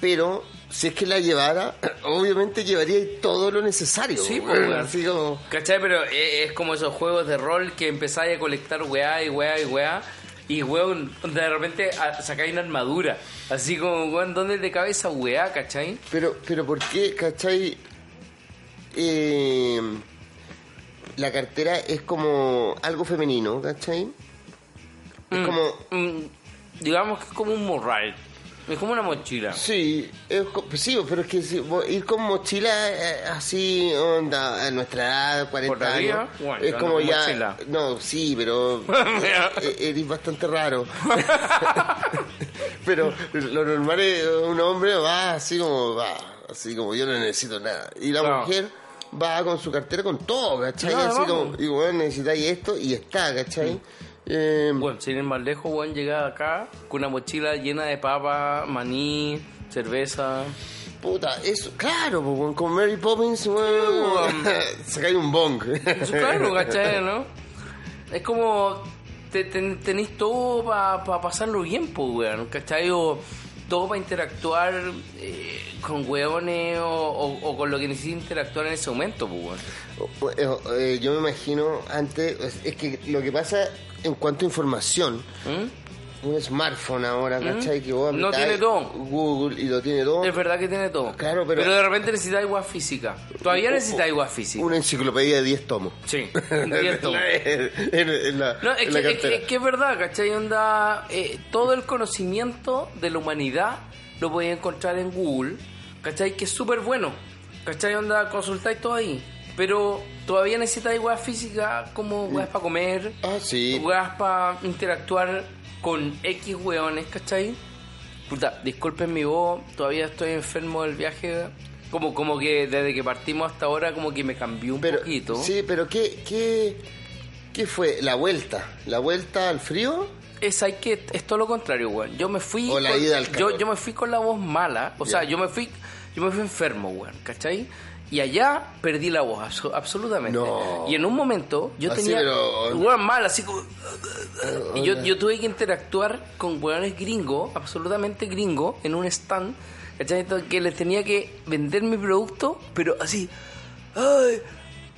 pero si es que la llevara, obviamente llevaría todo lo necesario. Sí, pues, weón. Así como... ¿Cachai? Pero es, es como esos juegos de rol que empezáis a colectar weá y weá y weá. Y weón, de repente sacáis una armadura. Así como, weón, ¿dónde te cabe esa weá, cachai? Pero, pero ¿por qué, cachai? Eh, la cartera es como algo femenino, ¿cachai? Es Mm, como... mm, digamos que es como un morral. Es como una mochila. Sí, es co- sí, pero es que si ir con mochila eh, así, onda, a nuestra edad, 40 ¿Por arriba? años, Bueno, es como ya... mochila. No, sí, pero e- eres bastante raro. pero lo normal es un hombre va así como va, así como yo no necesito nada. Y la mujer va con su cartera con todo, ¿cachai? Claro, así como, vamos. y bueno, necesitáis esto y está, ¿cachai? Eh, Bueno, sin ir más lejos, weón, llegar acá con una mochila llena de papa, maní, cerveza. Puta, eso, claro, weón, con Mary Poppins, weón, sacáis un bong. Eso claro, ¿cachai? ¿No? Es como te, te- tenéis todo para pasarlo bien, pues, weón, ¿cachai? O todo para interactuar eh, con weones o, o- o con lo que necesites interactuar en ese momento, pues. Eh, yo me imagino antes, es, es que lo que pasa en cuanto a información, ¿Mm? Un smartphone ahora, ¿cachai? Que vos No tiene todo. Google y lo tiene todo. Es verdad que tiene todo. Claro, pero- de repente necesitas igual física. Todavía necesitas igual física. Una enciclopedia de 10 tomos. Sí, cierto. en, en- en la, No, es en que, la es, que, es que es verdad, ¿cachai? Onda, eh, todo el conocimiento de la humanidad lo podéis encontrar en Google, ¿cachai? Que es súper bueno. ¿cachai? Onda, consultáis todo ahí. Pero todavía necesitáis weas físicas como weas para comer, Ah, sí. para interactuar con X weones, ¿cachai? Puta, disculpen mi voz, todavía estoy enfermo del viaje. Como, como que desde que partimos hasta ahora como que me cambió un Pero, poquito. sí, pero ¿qué, qué, ¿qué fue? ¿La vuelta? ¿La vuelta al frío? Es hay que es todo lo contrario, weón. Yo me fui O la con, ida al yo, yo me fui con la voz mala, o sea, yo me fui yo me fui enfermo, weón, ¿cachai? Y allá perdí la voz, abso- absolutamente. No. Y en un momento yo Así, tenía weón mal, así como y yo, yo tuve que interactuar con weones gringos, absolutamente gringos, en un stand, ¿cachai? Que les tenía que vender mi producto, pero así, ay,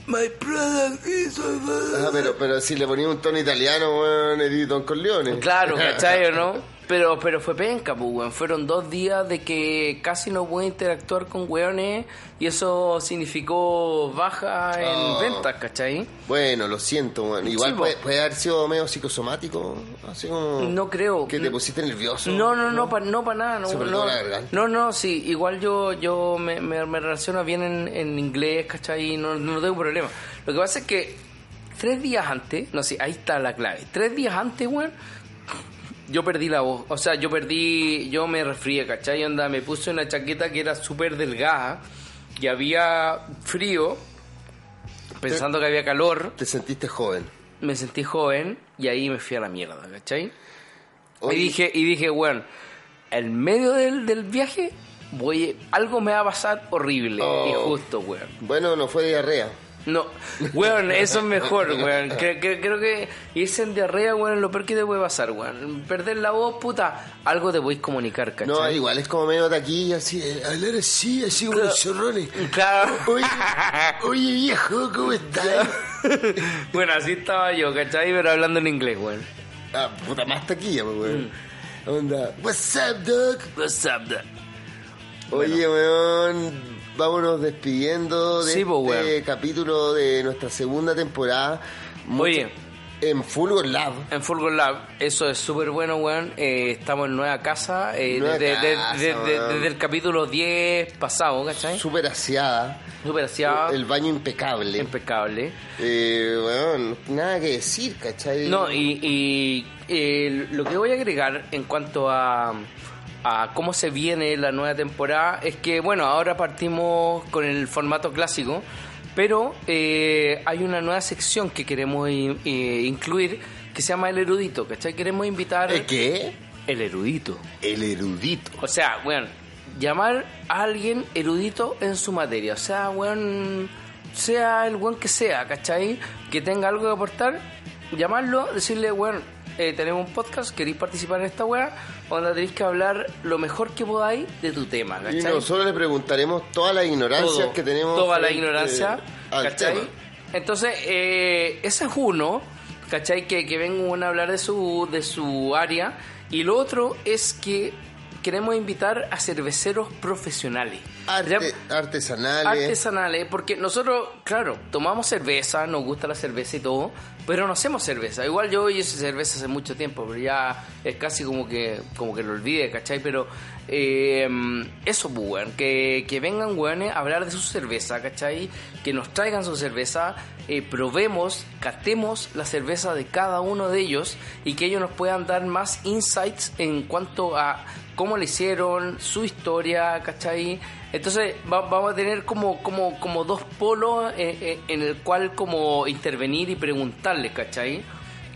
my product is Ah, pero, pero si le ponía un tono italiano, weón, eres Don Corleone. Claro, ¿cachai o no? Pero, pero fue penca, pues, weón. Fueron dos días de que casi no pude interactuar con weones y eso significó baja en Oh. ventas, ¿cachai? Bueno, lo siento, weón. Igual Sí, puede, haber sido medio psicosomático, así como... No creo. Que te pusiste nervioso. No, no, no, para no pa nada. No, apretó no, la garganta. no, no, sí. Igual yo yo me, me, me relaciono bien en, en inglés, ¿cachai? No, no tengo problema. Lo que pasa es que tres días antes, no sé, ahí está la clave. Tres días antes, weón, yo perdí la voz. O sea, yo perdí, yo me resfrié, ¿cachai? Onda, me puse una chaqueta que era súper delgada y había frío, pensando que había calor. Te sentiste joven. Me sentí joven y ahí me fui a la mierda, ¿cachai? Y dije, y dije, weón, en medio del, del viaje, voy, algo me va a pasar horrible. Oh. Y justo, weón. Bueno, no fue diarrea. No, weón, eso es mejor, weón. Cre- cre- creo que irse en diarrea, weón, es lo peor que te puede pasar, weón. Perder la voz, puta, algo te podéis comunicar, ¿cachai? No, igual es como medio taquilla, así, eh, hablar así, así como los chorrones. Claro. Oye, oye viejo, ¿cómo estás? bueno, así estaba yo, ¿cachai? Pero hablando en inglés, weón. Ah, puta, más taquilla, pues, weón. Mm. Onda, what's up, dog? What's up, da? Oye, weón, vámonos despidiendo de Sí, po, este capítulo de nuestra segunda temporada. Mucho- Oye. En Fulgor Lab. En Fulgor Lab, eso es súper bueno, weón. Eh, estamos en nueva casa, eh, Nueva desde, de- casa, de- de- weón. desde el capítulo 10 pasado, ¿cachai? Súper aseada. Súper aseado, El baño impecable. impecable. Eh, weón, nada que decir, ¿cachai? No, y, y, eh, lo que voy a agregar en cuanto a, a cómo se viene la nueva temporada es que, bueno, ahora partimos con el formato clásico, pero eh, hay una nueva sección que queremos eh, incluir que se llama El Erudito, ¿cachai? Queremos invitar... ¿El qué? El Erudito. El erudito. O sea, weón, llamar a alguien erudito en su materia. O sea, weón, sea el weón que sea, ¿cachai? Que tenga algo que aportar, llamarlo, decirle, weón, eh, tenemos un podcast, queréis participar en esta weá, donde tenéis que hablar lo mejor que podáis de tu tema, Y ¿cachai? nosotros le preguntaremos todas las ignorancias Todo, que tenemos. Toda la ignorancia, al ¿cachai? tema. Entonces, eh, ese es uno, ¿cachai? Que, que vengan a hablar de su, de su área. Y lo otro es que queremos invitar a cerveceros profesionales. Arte- artesanales. artesanales, porque nosotros, claro, tomamos cerveza, nos gusta la cerveza y todo, pero no hacemos cerveza. Igual yo hice cerveza hace mucho tiempo, pero ya es casi como que como que lo olvidé, ¿cachai? Pero eh, eso, pues, weón, que, que vengan, weones, a hablar de su cerveza, ¿cachai? Que nos traigan su cerveza, eh, probemos, catemos la cerveza de cada uno de ellos y que ellos nos puedan dar más insights en cuanto a cómo le hicieron, su historia, ¿cachai? Entonces va- vamos a tener como, como, como dos polos eh, eh, en el cual como intervenir y ¿cachai?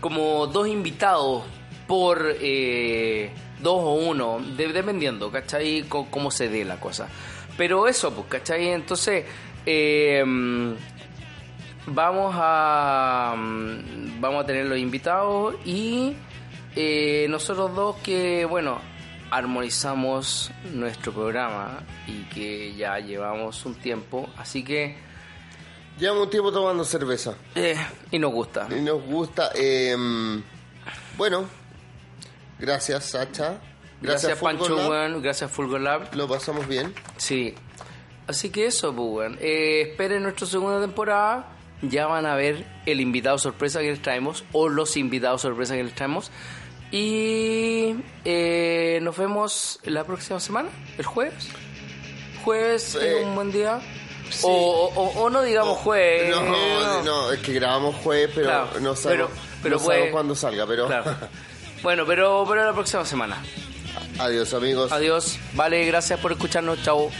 Como dos invitados por eh, dos o uno, de- dependiendo, ¿cachai? Co- cómo se dé la cosa. Pero eso, pues, ¿cachai? Entonces, eh, vamos a mm, vamos a tener los invitados y eh, nosotros dos que bueno armonizamos nuestro programa y que ya llevamos un tiempo así que Llevamos un tiempo tomando cerveza. eh, y nos gusta Y nos gusta. eh, bueno, gracias, Sacha. gracias, Fulgor Pancho Lab. gracias Fulgor Lab Lo pasamos bien. sí así que eso pues. Eh, esperen nuestra segunda temporada ya van a ver el invitado sorpresa que les traemos o los invitados sorpresa que les traemos y eh, nos vemos la próxima semana el jueves jueves Sí. un buen día Sí. O, o- o no digamos jueves. No, no. no, es que grabamos jueves, pero Claro, no sabemos, pero- pero no sabemos puede- cuándo salga. Pero Claro. Bueno, pero, pero la próxima semana. adiós, amigos. Adiós. Vale, gracias por escucharnos. Chao.